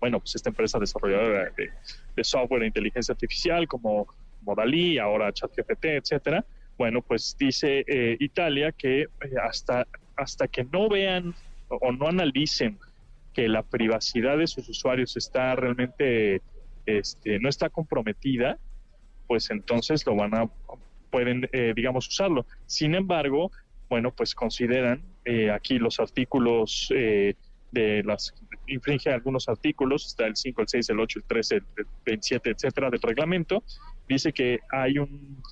bueno, pues esta empresa desarrolladora de, software e inteligencia artificial como, Modalí, ahora ChatGPT, etcétera, bueno, pues dice eh, Italia que eh, hasta, hasta que no vean o, no analicen que la privacidad de sus usuarios está realmente, este, no está comprometida, pues entonces lo van a, pueden, eh, digamos, usarlo. Sin embargo, bueno, pues consideran aquí los artículos de las infringe algunos artículos, está el 5, el 6, el 8, el 13, el 27, etcétera, del reglamento, dice que hay un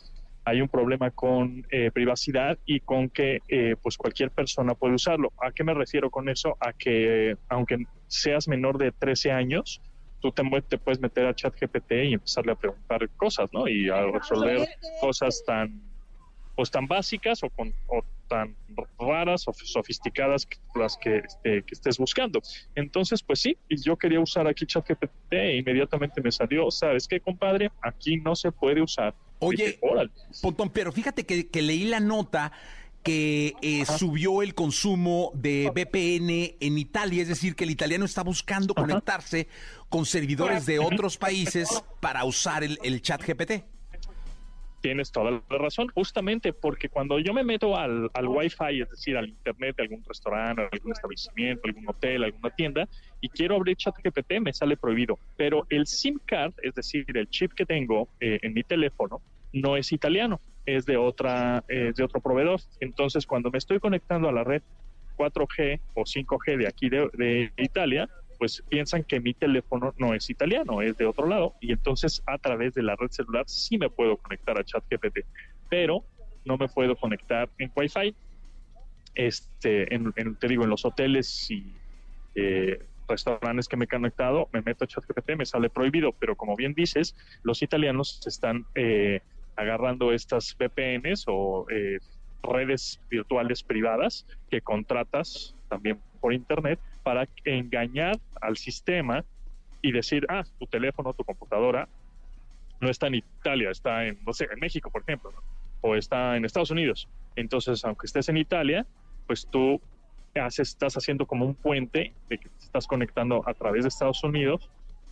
hay un problema con eh, privacidad y con que eh, pues cualquier persona puede usarlo. ¿A qué me refiero con eso? A que aunque seas menor de 13 años, tú te, te puedes meter a ChatGPT y empezarle a preguntar cosas, ¿no? Y a resolver cosas tan pues tan básicas o, con, o tan raras o sofisticadas que, las que, este, que estés buscando. Entonces, pues sí, y yo quería usar aquí ChatGPT e inmediatamente me salió, ¿sabes qué, compadre? Aquí no se puede usar. Oye, Pontón, pero fíjate que, leí la nota que eh, subió el consumo de VPN en Italia, es decir, que el italiano está buscando conectarse con servidores de otros países para usar el, el chat GPT. Tienes toda la razón, justamente porque cuando yo me meto al, al Wi-Fi, es decir, al Internet de algún restaurante, algún establecimiento, algún hotel, alguna tienda, y quiero abrir ChatGPT, me sale prohibido. Pero el SIM card, es decir, el chip que tengo eh, en mi teléfono, no es italiano, es de, otra, eh, de otro proveedor. Entonces, cuando me estoy conectando a la red 4G o 5G de aquí de Italia, pues piensan que mi teléfono no es italiano, es de otro lado, y entonces a través de la red celular sí me puedo conectar a ChatGPT, pero no me puedo conectar en Wi-Fi. Este, en, te digo, en los hoteles y eh, restaurantes que me he conectado, me meto a ChatGPT, me sale prohibido, pero como bien dices, los italianos están eh, agarrando estas VPNs o eh, redes virtuales privadas que contratas también por internet para engañar al sistema y decir, ah, tu teléfono, tu computadora no está en Italia, está en, no sé, en México, por ejemplo, o está en Estados Unidos. Entonces, aunque estés en Italia, pues tú estás haciendo como un puente de que te estás conectando a través de Estados Unidos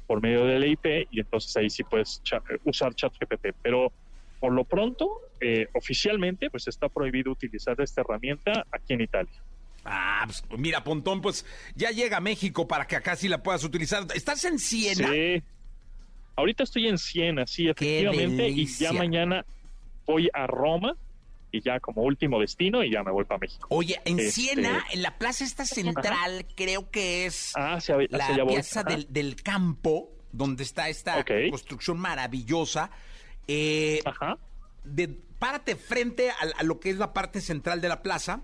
por medio del IP y entonces ahí sí puedes usar ChatGPT. Pero por lo pronto, eh, oficialmente, pues está prohibido utilizar esta herramienta aquí en Italia. Ah, pues, mira, Pontón, pues ya llega a México para que acá sí la puedas utilizar. ¿Estás en Siena? Sí. Ahorita estoy en Siena, sí, efectivamente, y ya mañana voy a Roma y ya como último destino y ya me vuelvo a México. Oye, en este, Siena, en la plaza esta central, creo que es ah, la plaza del, campo, donde está esta construcción maravillosa. Eh, Ajá. De, párate frente a, lo que es la parte central de la plaza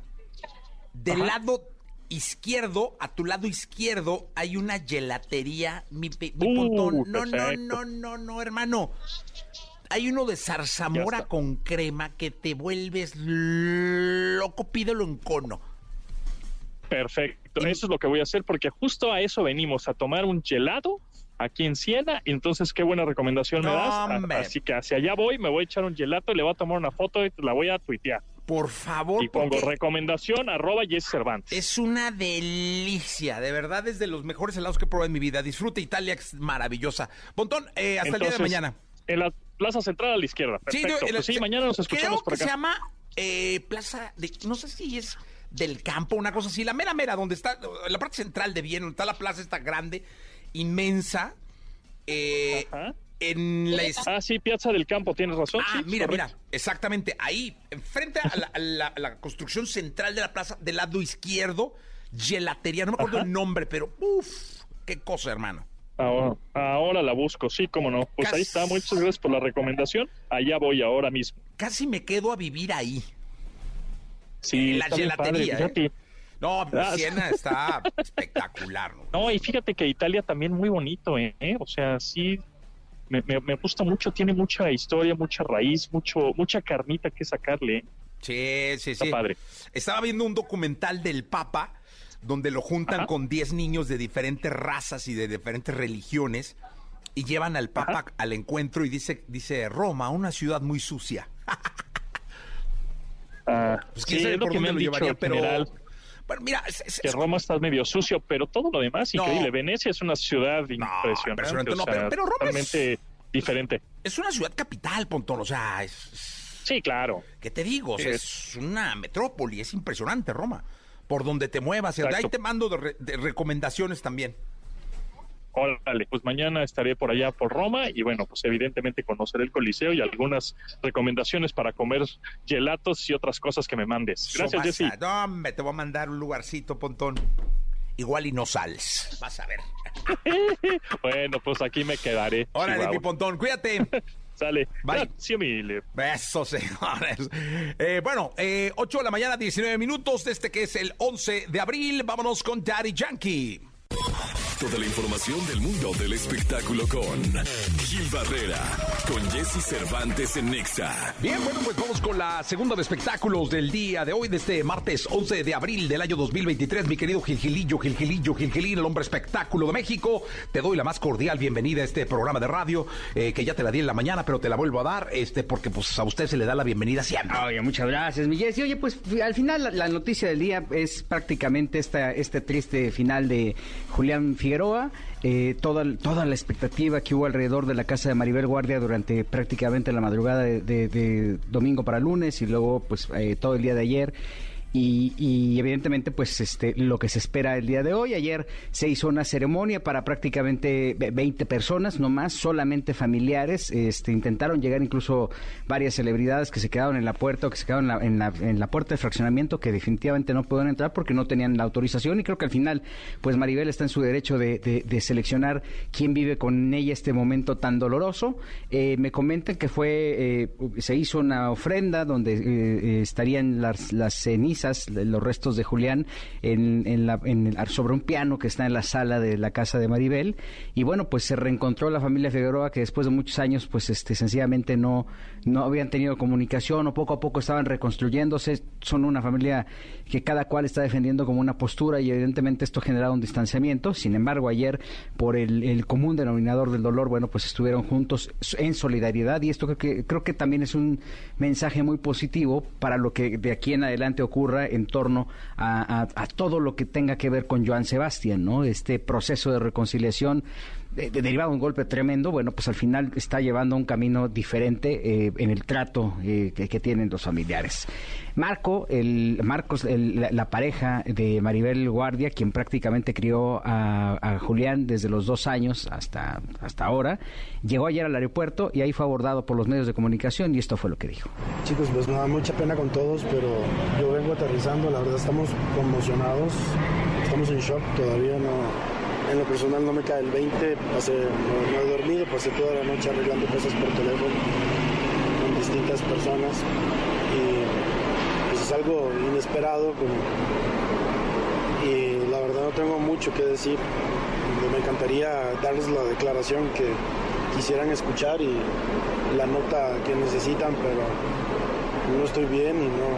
del lado izquierdo, a tu lado izquierdo, hay una gelatería. Mi, mi uh, No, no, no, no, no, hermano. Hay uno de zarzamora con crema que te vuelves loco, pídelo en cono. Perfecto, eso es lo que voy a hacer porque justo a eso venimos, a tomar un gelado aquí en Siena. Entonces, qué buena recomendación me das. Así que hacia allá voy, me voy a echar un gelato y le voy a tomar una foto y la voy a tuitear. Por favor. Y pongo recomendación arroba Jess Cervantes. Es una delicia, de verdad es de los mejores helados que he probado en mi vida. Disfruta Italia, es maravillosa. Pontón, eh, hasta el día de mañana. En la Plaza Central a la izquierda. Perfecto. Sí, pues mañana nos escuchamos por acá. se llama eh, Plaza de, no sé si es del campo, una cosa así, la mera mera, donde está, la parte central de Viena, donde está la plaza esta grande, inmensa. Eh, en la ah, sí, Piazza del Campo, tienes razón. Ah, mira, mira, exactamente, ahí, enfrente a la, construcción central de la plaza, del lado izquierdo, gelatería, no me acuerdo el nombre, pero uff, qué cosa, hermano. Ahora, la busco, sí, cómo no. Pues ahí está, muchas gracias por la recomendación. Allá voy ahora mismo. Casi me quedo a vivir ahí. Sí, la gelatería. ¿eh? No, ah, Siena está espectacular. ¿no? y fíjate que Italia también muy bonito, ¿eh? O sea, sí, me, gusta mucho, tiene mucha historia, mucha raíz, mucho, mucha carnita que sacarle. Sí, sí, sí. padre. Estaba viendo un documental del Papa donde lo juntan con 10 niños de diferentes razas y de diferentes religiones y llevan al Papa al encuentro y dice, dice Roma, una ciudad muy sucia. Ah, pues quién sabe por dónde lo llevaría, pero... Bueno, mira, que Roma está medio sucio, pero todo lo demás increíble. Venecia es una ciudad impresionante, pero, Roma es... diferente. Es una ciudad capital, Pontón, o sea, es... Sí, claro. ¿Qué te digo? es... una metrópoli, es impresionante Roma. Por donde te muevas, y ahí te mando de recomendaciones también. Órale, pues mañana estaré por allá por Roma y bueno, pues evidentemente conoceré el Coliseo y algunas recomendaciones para comer gelatos y otras cosas que me mandes. Gracias, Jessy. No, me te voy a mandar un lugarcito, Pontón. Igual y no sales. Vas a ver. bueno, pues aquí me quedaré. Órale, mi Pontón, cuídate. Sale. Bye. Besos, señores. Eh, bueno, eh, 8 de la mañana, 19 minutos, desde este que es el 11 de abril. Vámonos con Daddy Yankee. Toda la información del mundo del espectáculo con Gil Barrera, con Jesse Cervantes en Nexa. Bien, bueno, pues vamos con la segunda de espectáculos del día de hoy, de este martes 11 de abril del año 2023. Mi querido Gilgilillo, Gilgilillo, Gilgilín, el hombre espectáculo de México. Te doy la más cordial bienvenida a este programa de radio, eh, que ya te la di en la mañana, pero te la vuelvo a dar, este, porque pues a usted se le da la bienvenida siempre. Oye, muchas gracias, mi Jesse. Oye, pues al final la, noticia del día es prácticamente esta, este triste final de Julián Figueroa Figueroa, eh, toda, toda la expectativa que hubo alrededor de la casa de Maribel Guardia durante prácticamente la madrugada de, domingo para lunes y luego pues eh, todo el día de ayer y, evidentemente pues este lo que se espera el día de hoy. Ayer se hizo una ceremonia para prácticamente 20 personas no más solamente familiares este intentaron llegar incluso varias celebridades que se quedaron en la puerta o que se quedaron en la, en la, puerta de fraccionamiento que definitivamente no pudieron entrar porque no tenían la autorización. Y creo que al final pues Maribel está en su derecho de, seleccionar quién vive con ella este momento tan doloroso. Eh, me comentan que fue eh, se hizo una ofrenda donde eh, estarían las, las cenizas los restos de Julián, en, la, sobre un piano que está en la sala de la casa de Maribel. Y bueno, pues se reencontró la familia Figueroa que después de muchos años, pues este, sencillamente no, no habían tenido comunicación o poco a poco estaban reconstruyéndose. Son una familia que cada cual está defendiendo como una postura y evidentemente esto ha generado un distanciamiento. Sin embargo, ayer, por el, común denominador del dolor, bueno, pues estuvieron juntos en solidaridad y esto creo que, creo que también es un mensaje muy positivo para lo que de aquí en adelante ocurre en torno a, todo lo que tenga que ver con Joan Sebastián, ¿no? Este proceso de reconciliación derivado de un golpe tremendo, bueno, pues al final está llevando un camino diferente eh, en el trato eh, que, tienen los familiares. Marco, el Marcos, la, pareja de Maribel Guardia, quien prácticamente crió a, Julián desde los dos años hasta, hasta ahora, llegó ayer al aeropuerto y ahí fue abordado por los medios de comunicación y esto fue lo que dijo. Chicos, pues me da mucha pena con todos, pero yo vengo aterrizando, la verdad estamos conmocionados, estamos en shock, todavía no en lo personal no me cae el 20, pasé, no, he dormido, pasé toda la noche arreglando cosas por teléfono con distintas personas y pues es algo inesperado y tengo mucho que decir. Me encantaría darles la declaración que quisieran escuchar y la nota que necesitan, pero no estoy bien y no,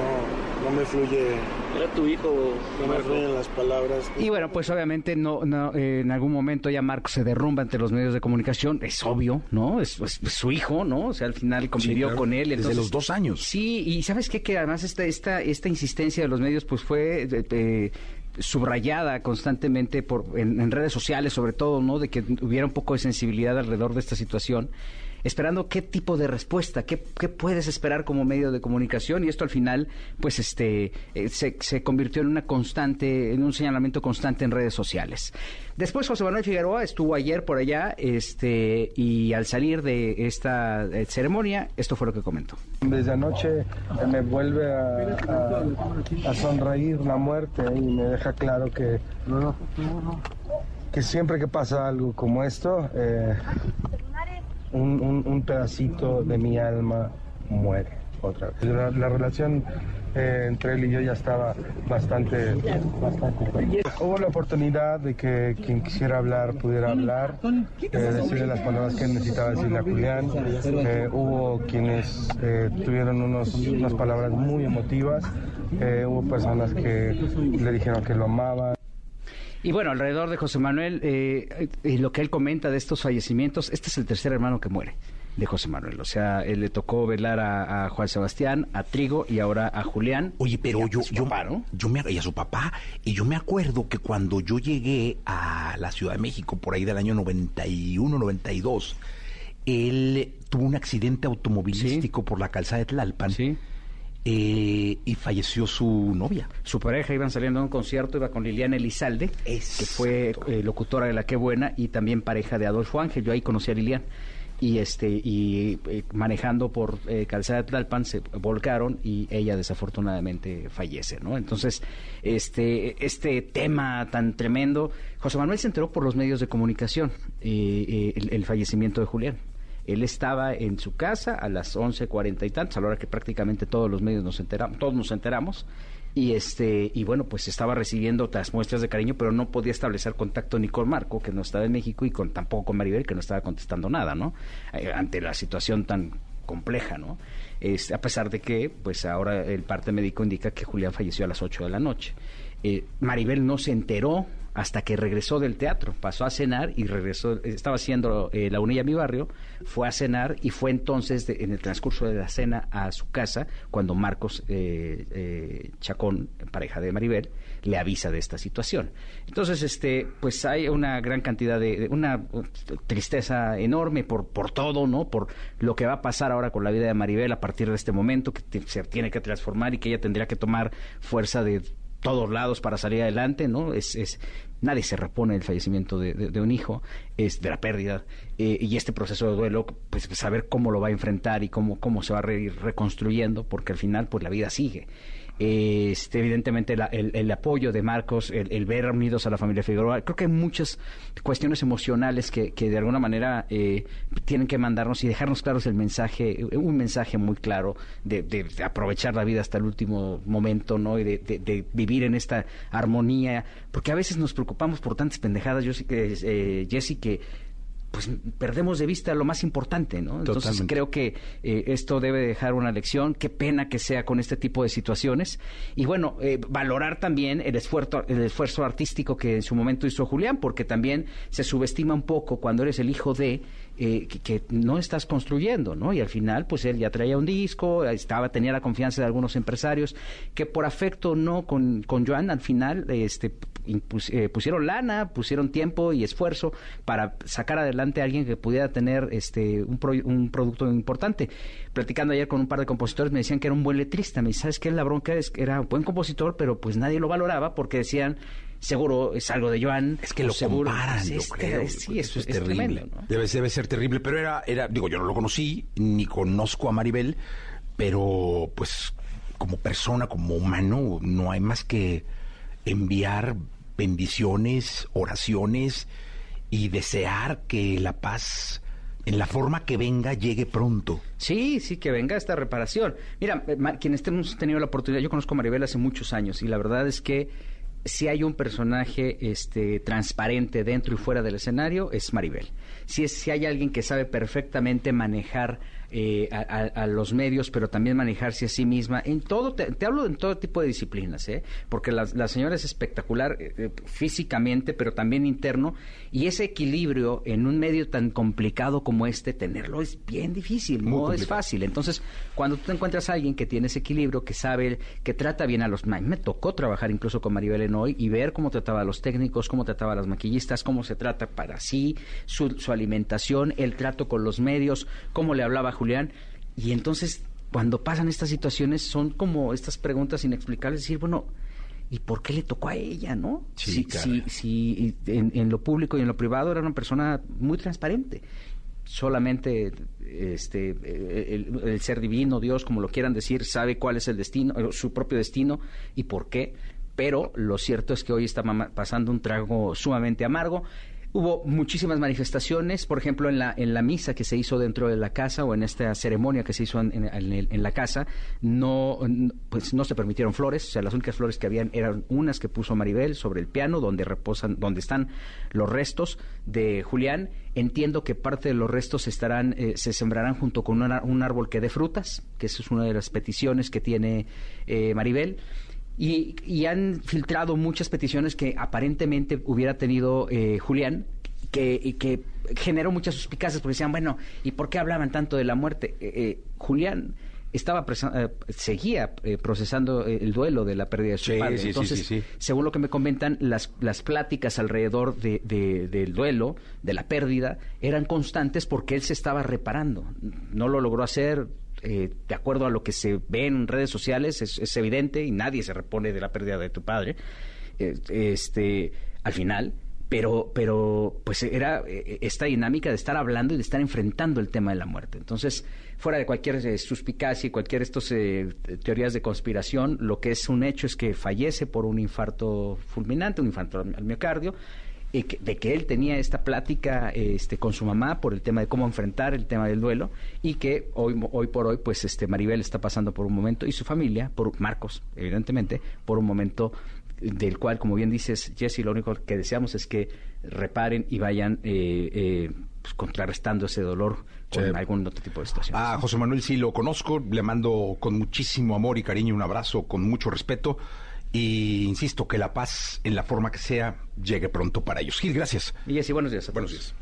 no, no me fluye era tu hijo. No me las palabras. Y bueno, pues obviamente no, no eh, en algún momento ya Marcos se derrumba ante los medios de comunicación, es obvio, ¿no? Es, su hijo, ¿no? O sea, al final convivió con él. Desde los dos años. Sí, y ¿sabes qué? Que además esta, esta, esta insistencia de los medios pues fue... Eh, subrayada constantemente por en, en, redes sociales sobre todo no de que hubiera un poco de sensibilidad alrededor de esta situación esperando qué tipo de respuesta, qué, puedes esperar como medio de comunicación y esto al final pues este eh, se, se, convirtió en una constante, en un señalamiento constante en redes sociales. Después José Manuel Figueroa estuvo ayer por allá este y al salir de esta eh, ceremonia esto fue lo que comentó. Desde anoche me vuelve a, sonreír la muerte y me deja claro que que siempre que pasa algo como esto, eh, un, pedacito de mi alma muere otra vez. La, relación eh, entre él y yo ya estaba bastante, bastante Hubo la oportunidad de que quien quisiera hablar pudiera hablar, eh, decirle las palabras que necesitaba decirle a Julián. Eh, hubo quienes tuvieron unos, unas palabras muy emotivas, hubo personas que le dijeron que lo amaban. Y bueno, alrededor de José Manuel, eh, y lo que él comenta de estos fallecimientos, este es el tercer hermano que muere de José Manuel. O sea, él le tocó velar a, Juan Sebastián, a Trigo y ahora a Julián. Oye, pero yo, yo, yo me y a su papá, y yo me acuerdo que cuando yo llegué a la Ciudad de México por ahí del año 91, 92, él tuvo un accidente automovilístico por la calzada de Tlalpan. Sí eh, y falleció su novia. Su pareja iban saliendo a un concierto, iba con Liliana Elizalde, que fue eh, locutora de La Qué Buena y también pareja de Adolfo Ángel. Yo ahí conocí a Liliana. Y, este, y eh, manejando por Calzada de Tlalpan se volcaron y ella desafortunadamente fallece, ¿no? Entonces, este, este tema tan tremendo, José Manuel se enteró por los medios de comunicación, el fallecimiento de Julián. Él estaba en su casa a las once cuarenta y tantos, a la hora que prácticamente todos los medios nos enteramos, todos nos enteramos, y este y bueno pues estaba recibiendo otras muestras de cariño pero no podía establecer contacto ni con Marco que no estaba en México y con tampoco con Maribel que no estaba contestando nada no eh, ante la situación tan compleja no este, a pesar de que pues ahora el parte médico indica que Julián falleció a las 8 de la noche. Eh, Maribel no se enteró hasta que regresó del teatro, pasó a cenar y regresó, estaba haciendo eh, La Unilla Mi Barrio, fue a cenar y fue entonces en el transcurso de la cena a su casa cuando Marcos eh, eh, Chacón, pareja de Maribel, le avisa de esta situación. Entonces, este, pues hay una gran cantidad de, una tristeza enorme por, por todo, ¿no? Por lo que va a pasar ahora con la vida de Maribel a partir de este momento, que se tiene que transformar y que ella tendría que tomar fuerza de todos lados para salir adelante, ¿no? Es, es nadie se repone del fallecimiento de, un hijo, es de la pérdida, eh, y este proceso de duelo, pues saber cómo lo va a enfrentar y cómo, cómo se va a ir reconstruyendo, porque al final, pues la vida sigue este, evidentemente el, apoyo de Marcos, el, ver unidos a la familia Figueroa. Creo que hay muchas cuestiones emocionales que, que de alguna manera eh, tienen que mandarnos y dejarnos claros el mensaje, un mensaje muy claro de, aprovechar la vida hasta el último momento, ¿no? Y de, vivir en esta armonía, porque a veces nos preocupamos por tantas pendejadas, yo sé que, eh, Jesse, que pues perdemos de vista lo más importante, ¿no? Entonces creo que eh, esto debe dejar una lección. Qué pena que sea con este tipo de situaciones. Y bueno, eh, valorar también el esfuerzo, el esfuerzo artístico que en su momento hizo Julián, porque también se subestima un poco cuando eres el hijo de eh, que, no estás construyendo, ¿no? Y al final, pues él ya traía un disco, estaba, tenía la confianza de algunos empresarios que por afecto no con, con Joan, al final, este, eh, pusieron lana, pusieron tiempo y esfuerzo para sacar adelante a alguien que pudiera tener este un, un producto importante. Platicando ayer con un par de compositores me decían que era un buen letrista, me dice, ¿sabes qué? La bronca es era un buen compositor, pero pues nadie lo valoraba porque decían seguro es algo de Joan. Es que lo seguro, comparan, yo creo. Sí, eso es, terrible. debe, debe, ser terrible, pero era, era, digo, yo no lo conocí, ni conozco a Maribel, pero pues como persona, como humano, no hay más que enviar bendiciones, oraciones y desear que la paz en la forma que venga llegue pronto. Sí, sí, que venga esta reparación. Mira, quienes hemos tenido la oportunidad, yo conozco a Maribel hace muchos años y la verdad es que si hay un personaje este, transparente dentro y fuera del escenario, es Maribel. Si, es, si hay alguien que sabe perfectamente manejar eh, a, los medios, pero también manejarse a sí misma. En todo, te, hablo en todo tipo de disciplinas, ¿eh? porque la, señora es espectacular eh, eh, físicamente, pero también interno, y ese equilibrio en un medio tan complicado como este, tenerlo es bien difícil, no es fácil. Entonces, cuando tú te encuentras a alguien que tiene ese equilibrio, que sabe, que trata bien a los... Me tocó trabajar incluso con Maribel Enoy y ver cómo trataba a los técnicos, cómo trataba a las maquillistas, cómo se trata para sí, su, su alimentación, el trato con los medios, cómo le hablaba a Julián. Y entonces, cuando pasan estas situaciones, son como estas preguntas inexplicables, decir, bueno, ¿y por qué le tocó a ella, no? Sí, si, si, en, lo público y en lo privado era una persona muy transparente. Solamente este, el, ser divino, Dios, como lo quieran decir, sabe cuál es el destino, eh, su propio destino y por qué. Pero lo cierto es que hoy está pasando un trago sumamente amargo. Hubo muchísimas manifestaciones, por ejemplo, en la, en la misa que se hizo dentro de la casa o en esta ceremonia que se hizo en, en, la casa, no, pues no se permitieron flores, o sea, las únicas flores que habían eran unas que puso Maribel sobre el piano, donde reposan, donde están los restos de Julián. Entiendo que parte de los restos estarán, eh, se sembrarán junto con un árbol que dé frutas, que esa es una de las peticiones que tiene eh, Maribel. Y, han filtrado muchas peticiones que aparentemente hubiera tenido eh, Julián, que, que generó muchas suspicacias porque decían, bueno, ¿y por qué hablaban tanto de la muerte? Eh, eh, Julián estaba seguía procesando el duelo de la pérdida de su padre. Entonces, según lo que me comentan, las, las pláticas alrededor de, del duelo, de la pérdida, eran constantes porque él se estaba reparando. No lo logró hacer, eh, de acuerdo a lo que se ve en redes sociales, es, evidente y nadie se repone de la pérdida de tu padre. Eh, este, al final, pero, pero pues era eh, esta dinámica de estar hablando y de estar enfrentando el tema de la muerte. Entonces, fuera de cualquier suspicacia y cualquier estos teorías de conspiración, lo que es un hecho es que fallece por un infarto fulminante, un infarto al miocardio, de que él tenía esta plática este, con su mamá por el tema de cómo enfrentar el tema del duelo y que hoy, hoy por hoy, pues este Maribel está pasando por un momento y su familia, por Marcos, evidentemente, por un momento del cual, como bien dices, Jesse, lo único que deseamos es que reparen y vayan eh, eh, pues, contrarrestando ese dolor con algún otro tipo de situación. Ah, José Manuel sí lo conozco, le mando con muchísimo amor y cariño un abrazo, con mucho respeto. Y insisto, que la paz, en la forma que sea, llegue pronto para ellos. Gil, gracias. Y así, buenos días. Buenos días.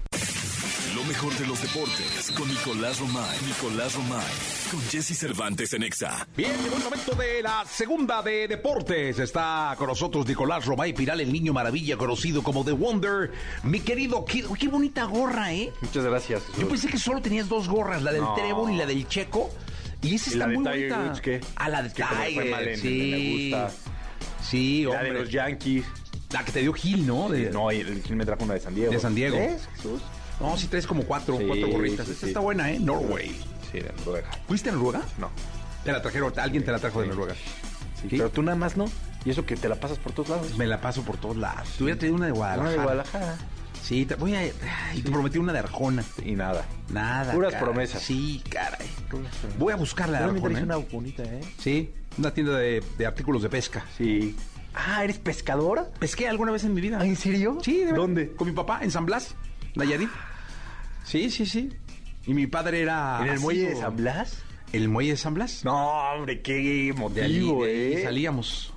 Lo mejor de los deportes con Nicolás Romay. Nicolás Romay. Con Jesse Cervantes en Exa. Bien, llegó el momento de la segunda de deportes. Está con nosotros Nicolás Romay Piral, el niño maravilla conocido como The Wonder. Mi querido, qué, bonita gorra, ¿eh? Muchas gracias. Yo pensé que solo tenías dos gorras, la del no. y la del Checo. Y esa está muy bonita. A la de Tiger, sí. Me gusta. Sí, La de los Yankees. La que te dio Gil, ¿no? no, el Gil me trajo una de San Diego. De San Diego. Jesús? No, sí traes como cuatro, cuatro gorritas. Esta está buena, ¿eh? Norway. Sí, de Noruega. ¿Fuiste a Noruega? No. Te la trajeron, alguien te la trajo de Noruega. Sí, Pero tú nada más no. Y eso que te la pasas por todos lados. Me la paso por todos lados. Te hubiera traído una de Guadalajara. Una de Guadalajara. Sí, te voy a. Y te prometí una de Arjona. Y nada. Nada. Puras promesas. Sí, caray. Voy a buscarla de Arjona. ¿eh? una bonita, ¿eh? Sí, una tienda de, de artículos de pesca. Sí. Ah, ¿eres pescadora? Pesqué alguna vez en mi vida. ¿Ah, ¿En serio? Sí, ¿de ¿Dónde? Con mi papá, en San Blas, Nayarit. Sí, sí, sí. Y mi padre era. ¿En el muelle de San Blas? ¿El muelle de San Blas? No, hombre, qué motivo, de ¿eh? salíamos.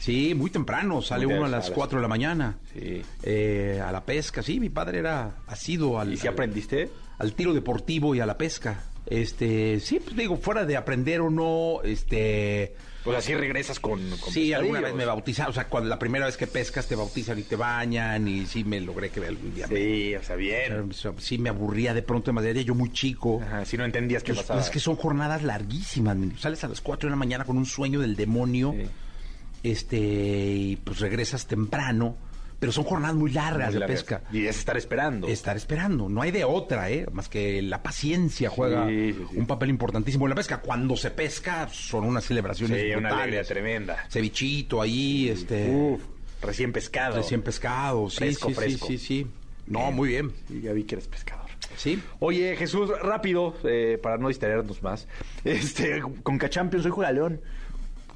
Sí, muy temprano, sale uno a las 4 de la mañana. Sí. Eh, a la pesca, sí, mi padre era asido al. ¿Y si aprendiste? Al tiro deportivo y a la pesca. Este, sí, pues digo, fuera de aprender o no, este pues así regresas con, Sí, alguna vez me bautizaron. O sea, cuando la primera vez que pescas te bautizan y te bañan. Y sí me logré que algún día. Sí, o sea, bien. sí me aburría de pronto demasiado. Yo muy chico. Ajá, si no entendías qué pues, pasaba. Pues es que son jornadas larguísimas. Sales a las 4 de la mañana con un sueño del demonio. Este, y pues regresas temprano pero son jornadas muy largas de pesca. Y es estar esperando. Estar esperando. No hay de otra, ¿eh? Más que la paciencia juega un papel importantísimo en la pesca. Cuando se pesca, son unas celebraciones sí, una alegría tremenda. Cevichito ahí, este... Uf, recién pescado. Recién pescado, sí, fresco, fresco. Sí, sí, No, muy bien. Y ya vi que eres pescador. Sí. Oye, Jesús, rápido, eh, para no distraernos más. Este, con Cachampions, soy Juega León.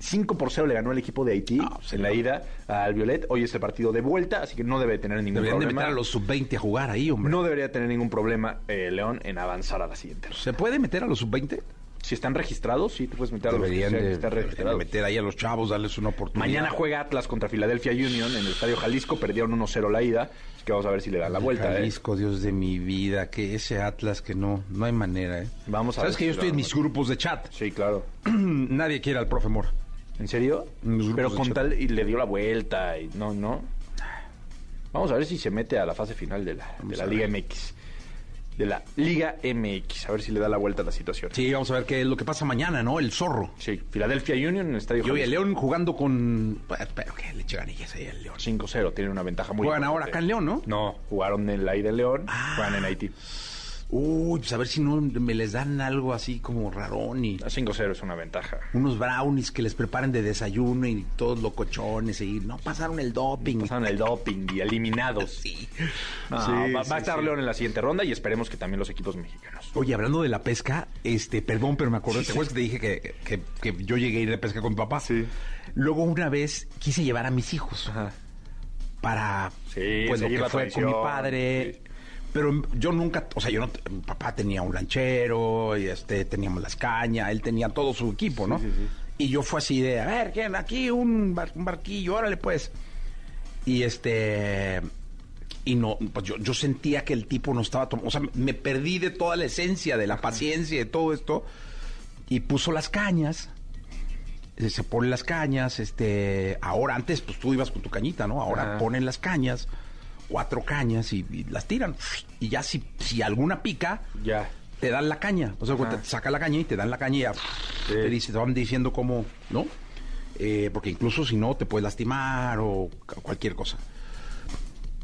5 por 0 le ganó el equipo de Haití pues, en la ida al Violet. Hoy es el partido de vuelta, así que no debe tener ningún Deberían problema. de meter a los sub-20 a jugar ahí, hombre. No debería tener ningún problema eh, León en avanzar a la siguiente. ¿Se puede meter a los sub-20? Si están registrados, sí, te puedes meter a los Deberían que de, están deberían de registrados. meter ahí a los chavos, darles una oportunidad. Mañana juega Atlas contra Philadelphia Union en el Estadio Jalisco. Perdieron 1-0 la ida. Así que vamos a ver si le dan la vuelta. ¿eh? Jalisco, Dios de mi vida, que ese Atlas que no, no hay manera, ¿eh? Vamos a ¿Sabes ver que si yo estoy en mis grupos de chat? Sí, claro. Nadie quiere al profe Mora. ¿En serio? En Pero con tal y le dio la vuelta y no, no. Vamos a ver si se mete a la fase final de la, de la Liga. MX. De la Liga MX. A ver si le da la vuelta a la situación. Sí, vamos a ver qué es lo que pasa mañana, ¿no? El zorro. Sí, Philadelphia Union en el Estadio Y hoy el. León jugando con... Espero que le eche ahí al León. 5-0, tienen una ventaja muy Juegan importante. ahora acá en León, ¿no? No, jugaron en la ida de León, juegan en Haití. Uy, pues a ver si no me les dan algo así como rarón y... A 5-0 es una ventaja. Unos brownies que les preparen de desayuno y todos locochones y no pasaron el doping. Pasaron el doping y eliminados. Sí. No, Sí, va, sí, va a estar sí. León en la siguiente ronda y esperemos que también los equipos mexicanos. Oye, hablando de la pesca, este, perdón, pero me acuerdo, ¿te acuerdas que te dije que, que- que yo llegué a ir de pesca con mi papá? Sí. Luego una vez quise llevar a mis hijos para Sí, pues lo que fue con mi padre. Pero yo nunca, o sea, yo no, mi papá tenía un lanchero y este teníamos las cañas, él tenía todo su equipo, ¿no? Y yo fue así de, a ver, ¿quién? Aquí un, bar- un barquillo, órale pues. Y este y no, pues yo, yo sentía que el tipo no estaba tomando, o sea, me perdí de toda la esencia, de la paciencia, de todo esto, y puso las cañas, eh, se ponen las cañas, este, ahora antes pues tú ibas con tu cañita, ¿no? Ahora Ajá. ponen las cañas, cuatro cañas y, y las tiran, y ya si, si alguna pica, Ya. te dan la caña, o sea, Ajá. te saca la caña y te dan la caña y ya, te, dice, te van diciendo cómo, ¿no? Eh, porque incluso si no te puedes lastimar o cu- cualquier cosa.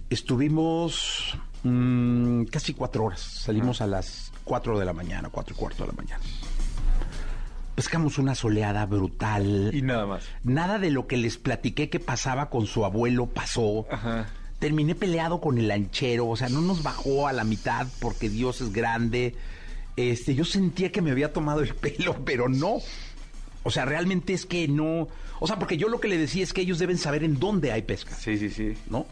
Estuvimos mm, casi cuatro horas. Salimos a las cuatro de la mañana, cuatro y cuarto de la mañana. Pescamos una soleada brutal. Y nada más. Nada de lo que les platiqué que pasaba con su abuelo pasó. Ajá. Terminé peleado con el lanchero, o sea, no nos bajó a la mitad porque Dios es grande. Este, yo sentía que me había tomado el pelo, pero no. O sea, realmente es que no. O sea, porque yo lo que le decía es que ellos deben saber en dónde hay pesca, Sí, sí, sí. ¿no?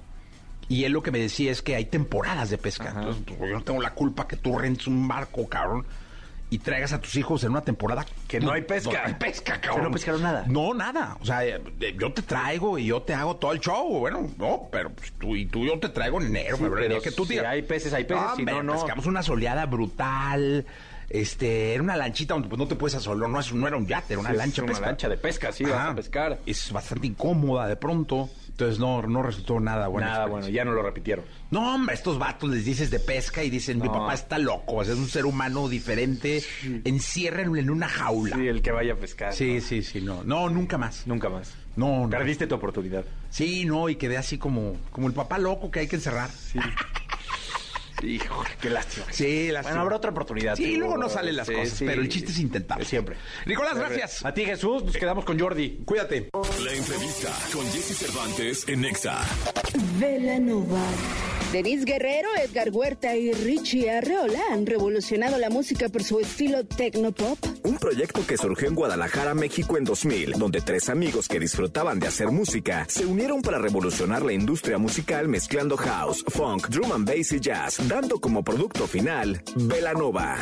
Y él lo que me decía es que hay temporadas de pesca. Ajá. Entonces, pues, yo no tengo la culpa que tú rentes un barco, cabrón, y traigas a tus hijos en una temporada Que no hay pesca. No hay pesca, Que cabrón. no pescaron nada. No, nada. O sea, eh, eh, yo te traigo y yo te hago todo el show. Bueno, no, pero pues, tú y tú yo te traigo en enero, Sí, febrero, pero que tú si digas. hay peces, hay peces, si hombre, no, no. Pescamos una soleada brutal. Este, era una lanchita donde pues, no te puedes asolar, no, es- no era un yate, era una Sí, es lancha una pesca. lancha de pesca, sí, vas a pescar. Es bastante incómoda de pronto. Entonces no, no resultó nada bueno. Nada bueno, ya no lo repitieron. No, hombre, estos vatos les dices de pesca y dicen, mi papá está loco, o sea, es un ser humano diferente, enciérrenlo en una jaula. Sí, el que vaya a pescar. Sí, sí, sí, no. No, nunca más. Nunca más. No, no. Perdiste tu oportunidad. Sí, no, y quedé así como, como el papá loco que hay que encerrar. Sí. Hijo, qué lástima. Sí, lástima. Bueno, habrá otra oportunidad. Sí, luego no salen las Sí, cosas, sí. pero el chiste es intentar. Siempre. Nicolás, gracias. A ti, Jesús, nos quedamos con Jordi. Cuídate. La entrevista con Jesse Cervantes en Nexa. Velanova. Denis Guerrero, Edgar Huerta y Richie Arreola han revolucionado la música por su estilo tecnopop. Un proyecto que surgió en Guadalajara, México en 2000, donde tres amigos que disfrutaban de hacer música se unieron para revolucionar la industria musical mezclando house, funk, drum and bass y jazz, dando como producto final Velanova.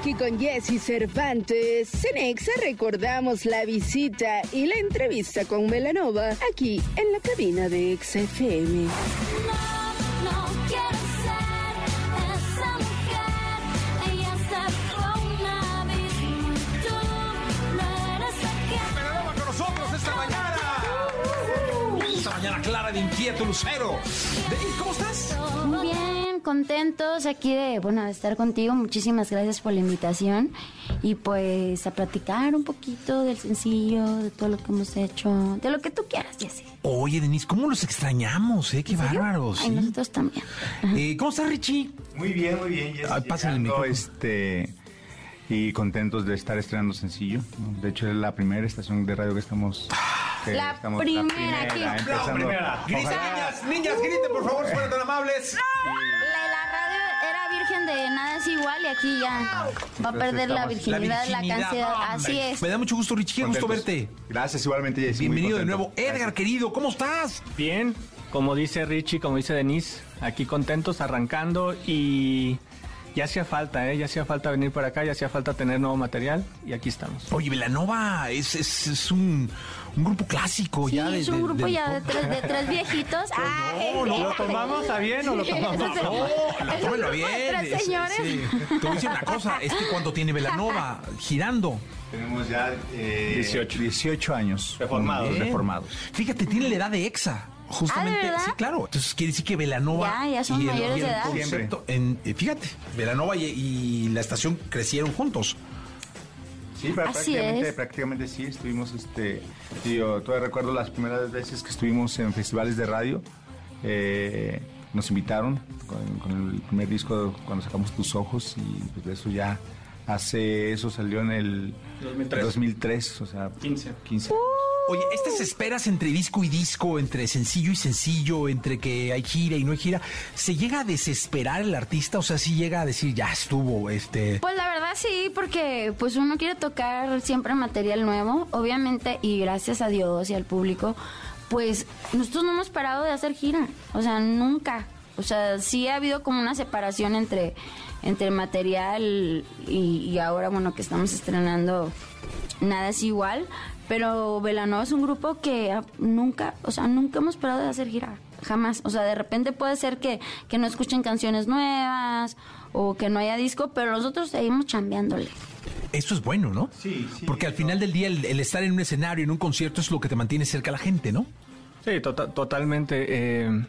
Aquí con Jesse Cervantes. Cenexa recordamos la visita y la entrevista con Velanova aquí en la cabina de XFM. Velanova con nosotros esta mañana. Esta mañana clara de inquieto, Lucero. ¿cómo estás? Muy bien, contentos aquí de, bueno, de estar contigo. Muchísimas gracias por la invitación. Y pues a platicar un poquito del sencillo, de todo lo que hemos hecho, de lo que tú quieras, Jessy. Oye, Denis, ¿cómo los extrañamos, eh? Qué bárbaros. Ay, nosotros también. Eh, ¿Cómo estás, Richie? Muy bien, muy bien. Ay, pásale el micrófono. este y contentos de estar estrenando sencillo. De hecho, es la primera estación de radio que estamos. que La estamos- primera aquí. empezando. Grita, Ojalá- niñas, niñas, griten, por favor, si fueran tan amables. Nada es igual y aquí ya va a perder la virginidad, la, canción. Así es. Me da mucho gusto, Richie. Qué gusto verte. Gracias, igualmente, Jessy. Bienvenido de nuevo. Edgar, querido, ¿cómo estás? Bien, como dice Richie, como dice Denise, aquí contentos, arrancando y ya hacía falta, ¿eh? Ya hacía falta venir por acá, ya hacía falta tener nuevo material y aquí estamos. Oye, Velanova es, es, es un, un, grupo clásico sí, ya. es un grupo ya de tres, de tres viejitos. ah, no, no, ¿Lo tomamos a bien o lo tomamos a? No, tómelo bien. Tres señores. Sí. Te voy a decir una cosa, es que cuando tiene Velanova girando. Tenemos ya eh, 18. 18 años. Reformados. Bien. Reformados. Fíjate, tiene la edad de EXA. Justamente, ¿Ah, sí, claro. Entonces quiere decir que Velanova Ya, ya son y el, mayores y el de edad. concepto, en, eh, fíjate, Velanova y, y la estación crecieron juntos. Sí, prácticamente, es. prácticamente sí, estuvimos, este, yo todavía recuerdo las primeras veces que estuvimos en festivales de radio, eh, nos invitaron con, con el primer disco cuando sacamos Tus Ojos y pues de eso ya hace, eso salió en el 2003. 2003, o sea, 15. 15. Oye, estas esperas entre disco y disco, entre sencillo y sencillo, entre que hay gira y no hay gira, ¿se llega a desesperar el artista? O sea, si llega a decir, ya estuvo, este... Pues la verdad sí, porque pues uno quiere tocar siempre material nuevo, obviamente, y gracias a Dios y al público, pues nosotros no hemos parado de hacer gira, o sea, nunca. O sea, sí ha habido como una separación entre, entre material y, y ahora, bueno, que estamos estrenando Nada es igual, pero Velanova es un grupo que ah, nunca, o sea, nunca hemos parado de hacer gira, jamás. O sea, de repente puede ser que, que no escuchen canciones nuevas o que no haya disco, pero nosotros seguimos chambeándole. Eso es bueno, ¿no? Sí, sí. Porque al final del día el, el estar en un escenario, en un concierto, es lo que te mantiene cerca a la gente, ¿no? Sí, tota- totalmente. eh,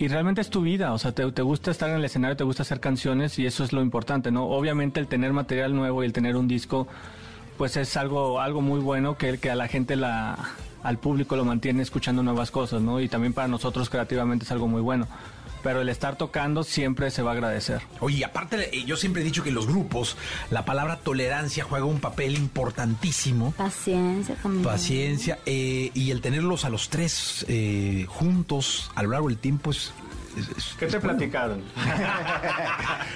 y realmente es tu vida, o sea, te, te gusta estar en el escenario, te gusta hacer canciones y eso es lo importante, ¿no? Obviamente el tener material nuevo y el tener un disco, pues es algo, algo muy bueno que, que a la gente, la, al público lo mantiene escuchando nuevas cosas, ¿no? Y también para nosotros creativamente es algo muy bueno. Pero el estar tocando siempre se va a agradecer. Oye, aparte, eh, yo siempre he dicho que en los grupos la palabra tolerancia juega un papel importantísimo. Paciencia también. Paciencia eh, y el tenerlos a los tres eh, juntos a lo largo del tiempo es... ¿Qué te platicaron?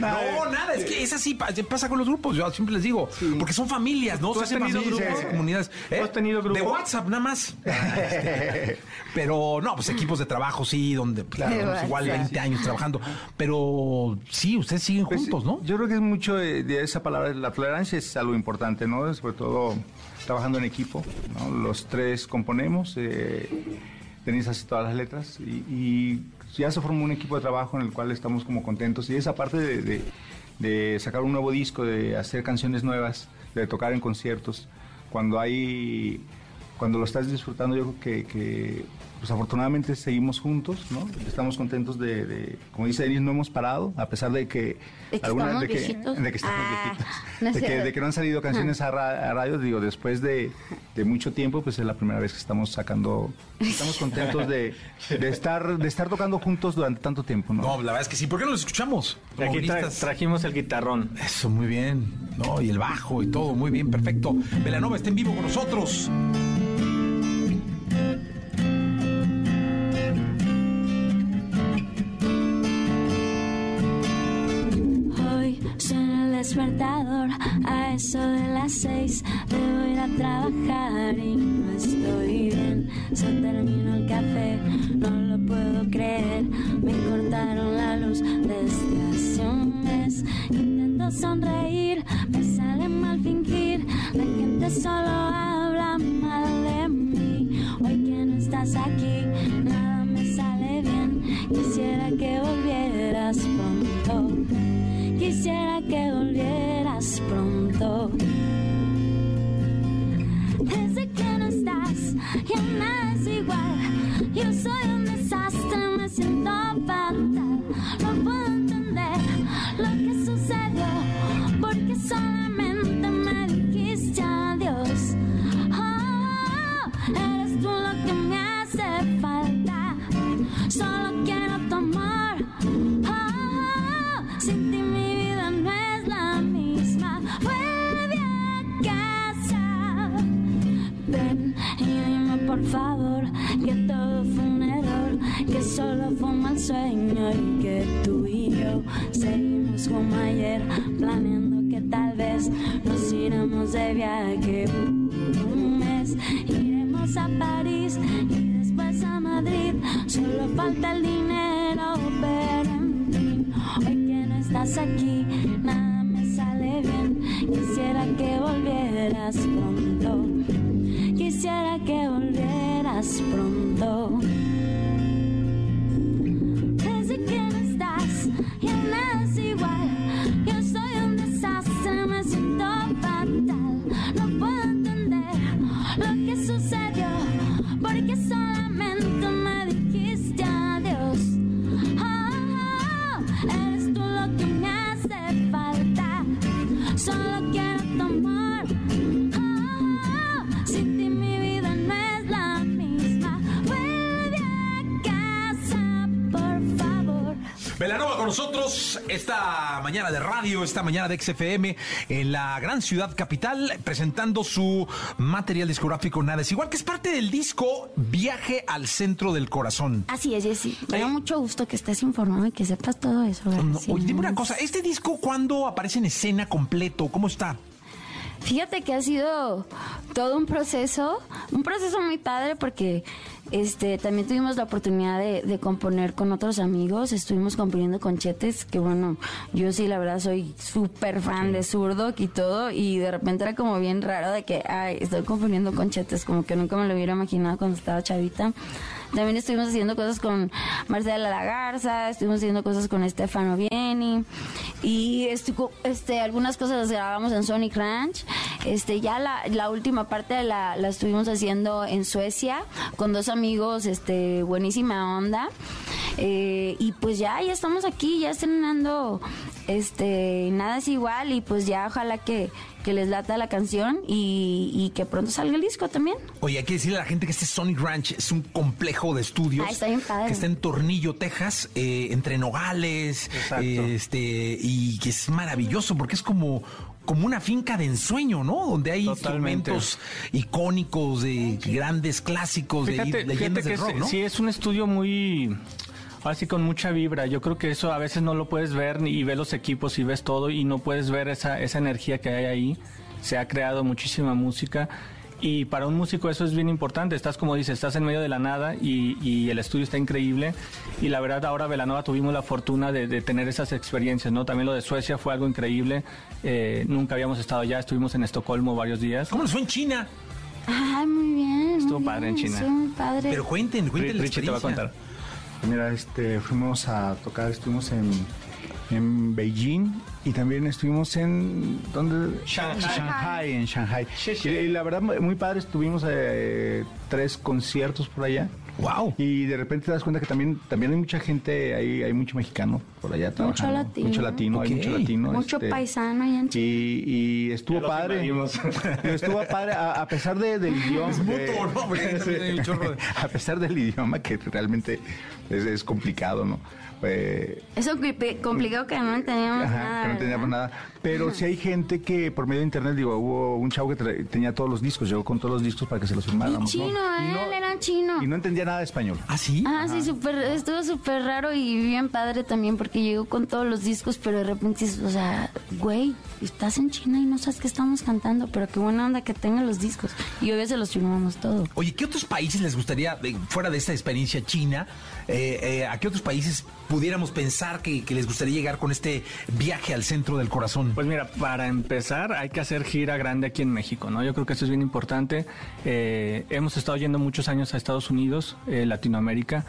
No, nada, es que es así, pa- pasa con los grupos, yo siempre les digo, porque son familias, ¿no? ¿Tú Se has hacen tenido familias, grupos? comunidades. ¿eh? ¿Tú has tenido De grupos? WhatsApp, nada más. Este, Pero no, pues equipos de trabajo, sí, donde pues, De llevamos igual WhatsApp. 20 años trabajando. Pero sí, ustedes siguen Pues, juntos, ¿no? Yo creo que es mucho de, de esa palabra, la tolerancia es algo importante, ¿no? Sobre todo trabajando en equipo, ¿no? Los tres componemos, eh, Denise hace todas las letras y, y ya se formó un equipo de trabajo en el cual estamos como contentos y esa parte de, de- sacar un nuevo disco, de hacer canciones nuevas, de tocar en conciertos, cuando hay cuando lo estás disfrutando, yo creo que, pues afortunadamente seguimos juntos, ¿no? Estamos contentos de, de- como dice Denis, no hemos parado, a pesar de que ¿De que algunas estamos de que, viejitos? de que estamos Ah, viejitos, no es de, que, cierto. de que no han salido canciones a, ra- a radio, digo, después de, de mucho tiempo, pues es la primera vez que estamos sacando, estamos contentos de, de estar de estar tocando juntos durante tanto tiempo, ¿no? No, la verdad es que sí. ¿Por qué no los escuchamos? Aquí tra- trajimos el guitarrón. Eso, muy bien. No, y el bajo y todo, muy bien, perfecto. Velanova está en vivo con nosotros. Despertador a eso de las seis. Debo ir a trabajar y no estoy bien. Se terminó el café, no lo puedo creer. Me cortaron la luz desde hace un mes. Intento sonreír, me sale mal fingir. La gente solo habla mal de mí. Hoy que no estás aquí, nada me sale bien. Quisiera que volvieras pronto. Quisiera que volvieras pronto. Desde que no estás, ya nada es igual. Yo soy un desastre, me siento fatal. No puedo entender lo que sucedió, porque solamente me dijiste adiós. Oh, eres tú lo que me hace falta. Solo quiero solo fue un mal sueño y que tú y yo seguimos como ayer, planeando que tal vez nos iremos de viaje un mes. Iremos a París y después a Madrid. Solo falta el dinero, pero en fin, hoy que no estás aquí, nada me sale bien. Quisiera que volvieras pronto. Mañana de radio, esta mañana de XFM en la gran ciudad capital, presentando su material discográfico Nada es igual, que es parte del disco Viaje al centro del corazón. Así es, Jessy. Me da mucho gusto que estés informado y que sepas todo eso. No, oye, dime una cosa, ¿este disco cuándo aparece en escena completo? ¿Cómo está? Fíjate que ha sido todo un proceso, un proceso muy padre porque este también tuvimos la oportunidad de, de componer con otros amigos, estuvimos componiendo con Chetes, que bueno, yo sí la verdad soy súper fan de Zurdo y todo, y de repente era como bien raro de que, ay, estoy componiendo con Chetes, como que nunca me lo hubiera imaginado cuando estaba chavita. También estuvimos haciendo cosas con Marcela Lagarza, estuvimos haciendo cosas con Estefano Vieni y estu- este, algunas cosas las grabamos en Sonic Ranch. Este, ya la, la última parte la, la estuvimos haciendo en Suecia con dos amigos, este, buenísima onda. Eh, y pues ya, ya estamos aquí, ya estrenando este, nada es igual y pues ya ojalá que, que les lata la canción y, y que pronto salga el disco también. Oye, hay que decirle a la gente que este Sonic Ranch es un complejo de estudios Ah, está bien padre. que está en Tornillo, Texas, eh, entre Nogales, este, y que es maravilloso porque es como como una finca de ensueño, ¿no? Donde hay Totalmente. instrumentos icónicos de grandes clásicos Fíjate, de fíjate leyendas que del rock, es- ¿no? sí es un estudio muy así con mucha vibra. Yo creo que eso a veces no lo puedes ver ni- y ves los equipos y ves todo y no puedes ver esa, esa energía que hay ahí. Se ha creado muchísima música y para un músico eso es bien importante. Estás como dices, estás en medio de la nada y, y el estudio está increíble. Y la verdad ahora Velanova tuvimos la fortuna de, de tener esas experiencias, ¿no? También lo de Suecia fue algo increíble. Eh, nunca habíamos estado allá, estuvimos en Estocolmo varios días. ¿Cómo les fue en China? Ay, muy bien. Estuvo muy padre en bien, China. estuvo muy padre. Pero cuenten, cuenten la Richie te va a contar. Mira, este, fuimos a tocar, estuvimos en, en Beijing y también estuvimos en ¿dónde? Shanghai. Shanghai, en Shanghai. Y, y la verdad muy padre, estuvimos eh, tres conciertos por allá. Wow. Y de repente te das cuenta que también también hay mucha gente, hay, hay mucho mexicano por allá Mucho trabajando. latino. Mucho latino, hay mucho latino. Mucho este, paisano allá en Chile. y, y estuvo padre. Estuvo padre, a, a pesar de, del idioma. Es mutuo, ¿no? Porque también hay un chorro de- a pesar del idioma que realmente es, es complicado, ¿no? Eh, Eso compli- complicado que no entendíamos Ajá, nada. que no teníamos ¿verdad? nada. Pero sí hay gente que por medio de internet, digo, hubo un chavo que tenía todos los discos, llegó con todos los discos para que se los Y firmáramos. ¿no? chino, Y él no- era chino. Y no entendía nada de español. ¿Ah, sí? Ah, sí, súper, estuvo súper raro y bien padre también porque llegó con todos los discos, pero de repente, dices, o sea, güey, estás en China y no sabes qué estamos cantando, pero qué buena onda que tenga los discos. Y obvio se los firmamos todo. Oye, ¿qué otros países les gustaría, eh, fuera de esta experiencia china, eh, eh, a qué otros países pudiéramos pensar que, que les gustaría llegar con este viaje al centro del corazón? Pues mira, para empezar hay que hacer gira grande aquí en México, ¿no? Yo creo que eso es bien importante. Eh, hemos estado yendo muchos años a Estados Unidos, eh, Latinoamérica,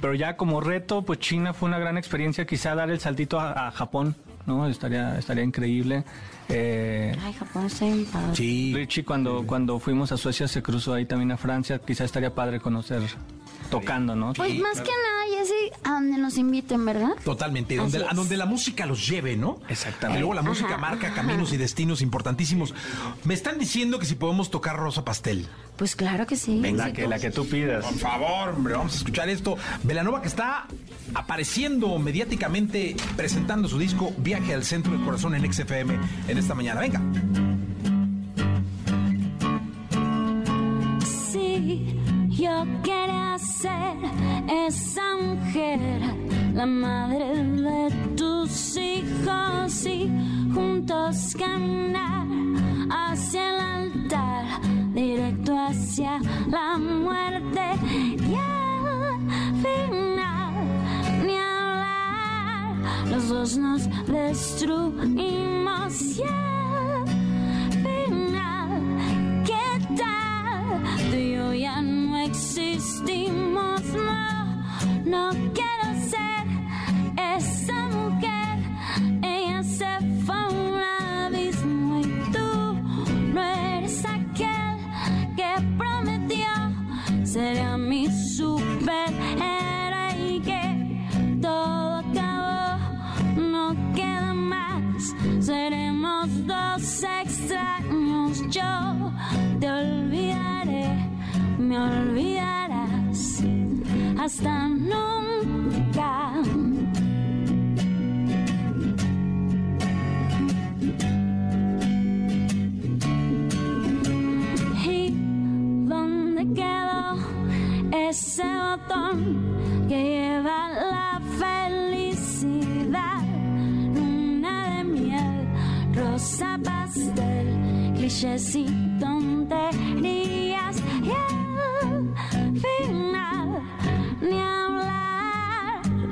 pero ya como reto, pues China fue una gran experiencia, quizá dar el saltito a, a Japón, ¿no? Estaría, estaría increíble. Eh, Ay, Japón está bien padre. Sí. Richie cuando, cuando fuimos a Suecia se cruzó ahí también a Francia, quizá estaría padre conocer tocando, ¿no? Pues más que nada, Jessy, a donde nos inviten, ¿verdad? Totalmente, donde, a donde la música los lleve, ¿no? Exactamente. Y luego la música Ajá, marca ajá. caminos y destinos importantísimos. Me están diciendo que si podemos tocar Rosa Pastel. Pues claro que sí. La que, la que tú pidas. Por favor, hombre, vamos a escuchar esto. Velanova que está apareciendo mediáticamente presentando su disco Viaje al Centro del Corazón en XFM en esta mañana. Venga. La madre de tus hijos y juntos caminar hacia el altar, directo hacia la muerte. Y al final ni hablar, los dos nos destruimos. Y al final, ¿qué tal? Tú y yo ya no existimos, no quiero ser esa mujer, ella se fue a un abismo y tú no eres aquel que prometió ser mi superhéroe y que todo acabó, no queda más, seremos dos extraños, yo te olvidaré, me olvidarás hasta nunca. ¿Y dónde quedó ese botón que lleva la felicidad? Luna de miel, rosa pastel, clichés y tonterías.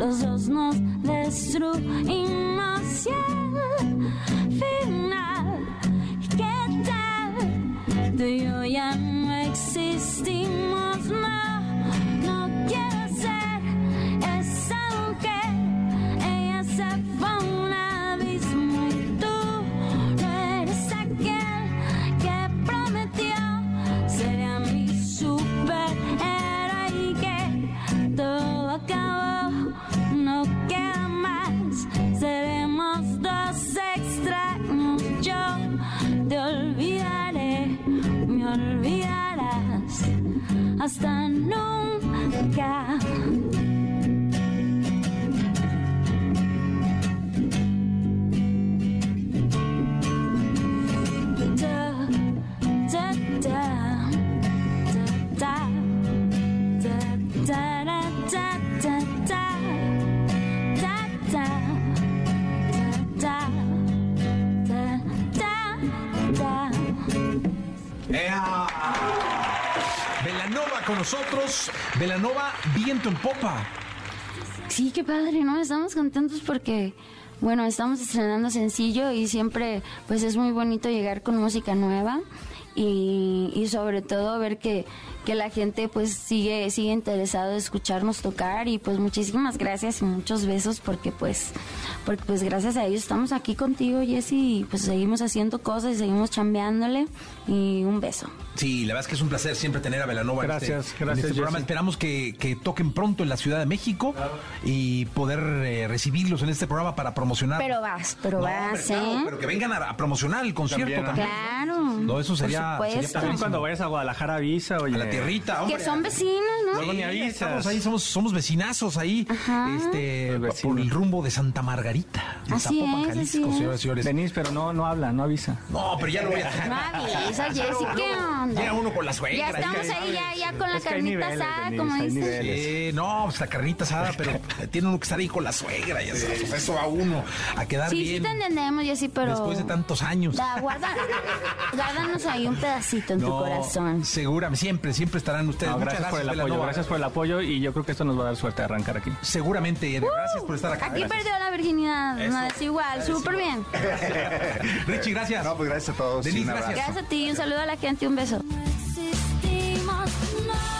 Los dos nos destruimos. Al final, ¿qué tal? Tú y yo existimos, yo te olvidaré, me olvidarás hasta nunca. Con nosotros. Velanova, viento en popa. Sí, qué padre, ¿no? Estamos contentos porque, bueno, estamos estrenando sencillo y siempre, pues es muy bonito llegar con música nueva y, y sobre todo ver que, que la gente pues sigue, sigue interesado en escucharnos tocar y pues muchísimas gracias y muchos besos porque pues, porque pues gracias a ellos estamos aquí contigo, Jessy, y pues seguimos haciendo cosas y seguimos chambeándole y un beso. Sí, la verdad es que es un placer siempre tener a Velanova en Gracias, este, en gracias, este programa. Jessy. Esperamos que, que toquen pronto en la Ciudad de México y poder eh, recibirlos en este programa para promocionar. Pero vas, pero No, vas, claro, ¿eh? pero que vengan a, a promocionar el concierto También, también. Claro. No, eso por sería- supuesto. sería También cuando vayas a Guadalajara avisa, oye. A la tierrita, hombre. Que son vecinos, ¿no? Luego ni Sí, avisas. Estamos ahí, somos, somos vecinazos ahí, este, por el rumbo de Santa Margarita, de Así Zapopan, es, Jalisco, así es. señoras y señores. Venís, pero no, no habla, no avisa. No, pero ya lo voy a No avisa, Jessy, ¿qué onda? Llega uno con la suegra. Ya es que- estamos ahí, ya, ya con la carnita niveles, asada, como dices. niveles. Sí, no, pues la carnita asada, pero tiene uno que estar ahí con la suegra, ya sabes, eso va uno a quedar Sí, sí bien te entendemos, Jessy, pero... después de tantos años. Da, guarda, guárdanos ahí un pedacito en tu corazón. Segura, siempre, siempre estarán ustedes. No, gracias, por el apoyo, gracias por el apoyo y yo creo que esto nos va a dar suerte de arrancar aquí. Seguramente, gracias por estar acá. Aquí perdió la virginidad, no es igual, súper bien. Richie, gracias. No, pues gracias a todos. Denise, gracias. Gracias a ti, un saludo a la gente, un beso. Existimos, no,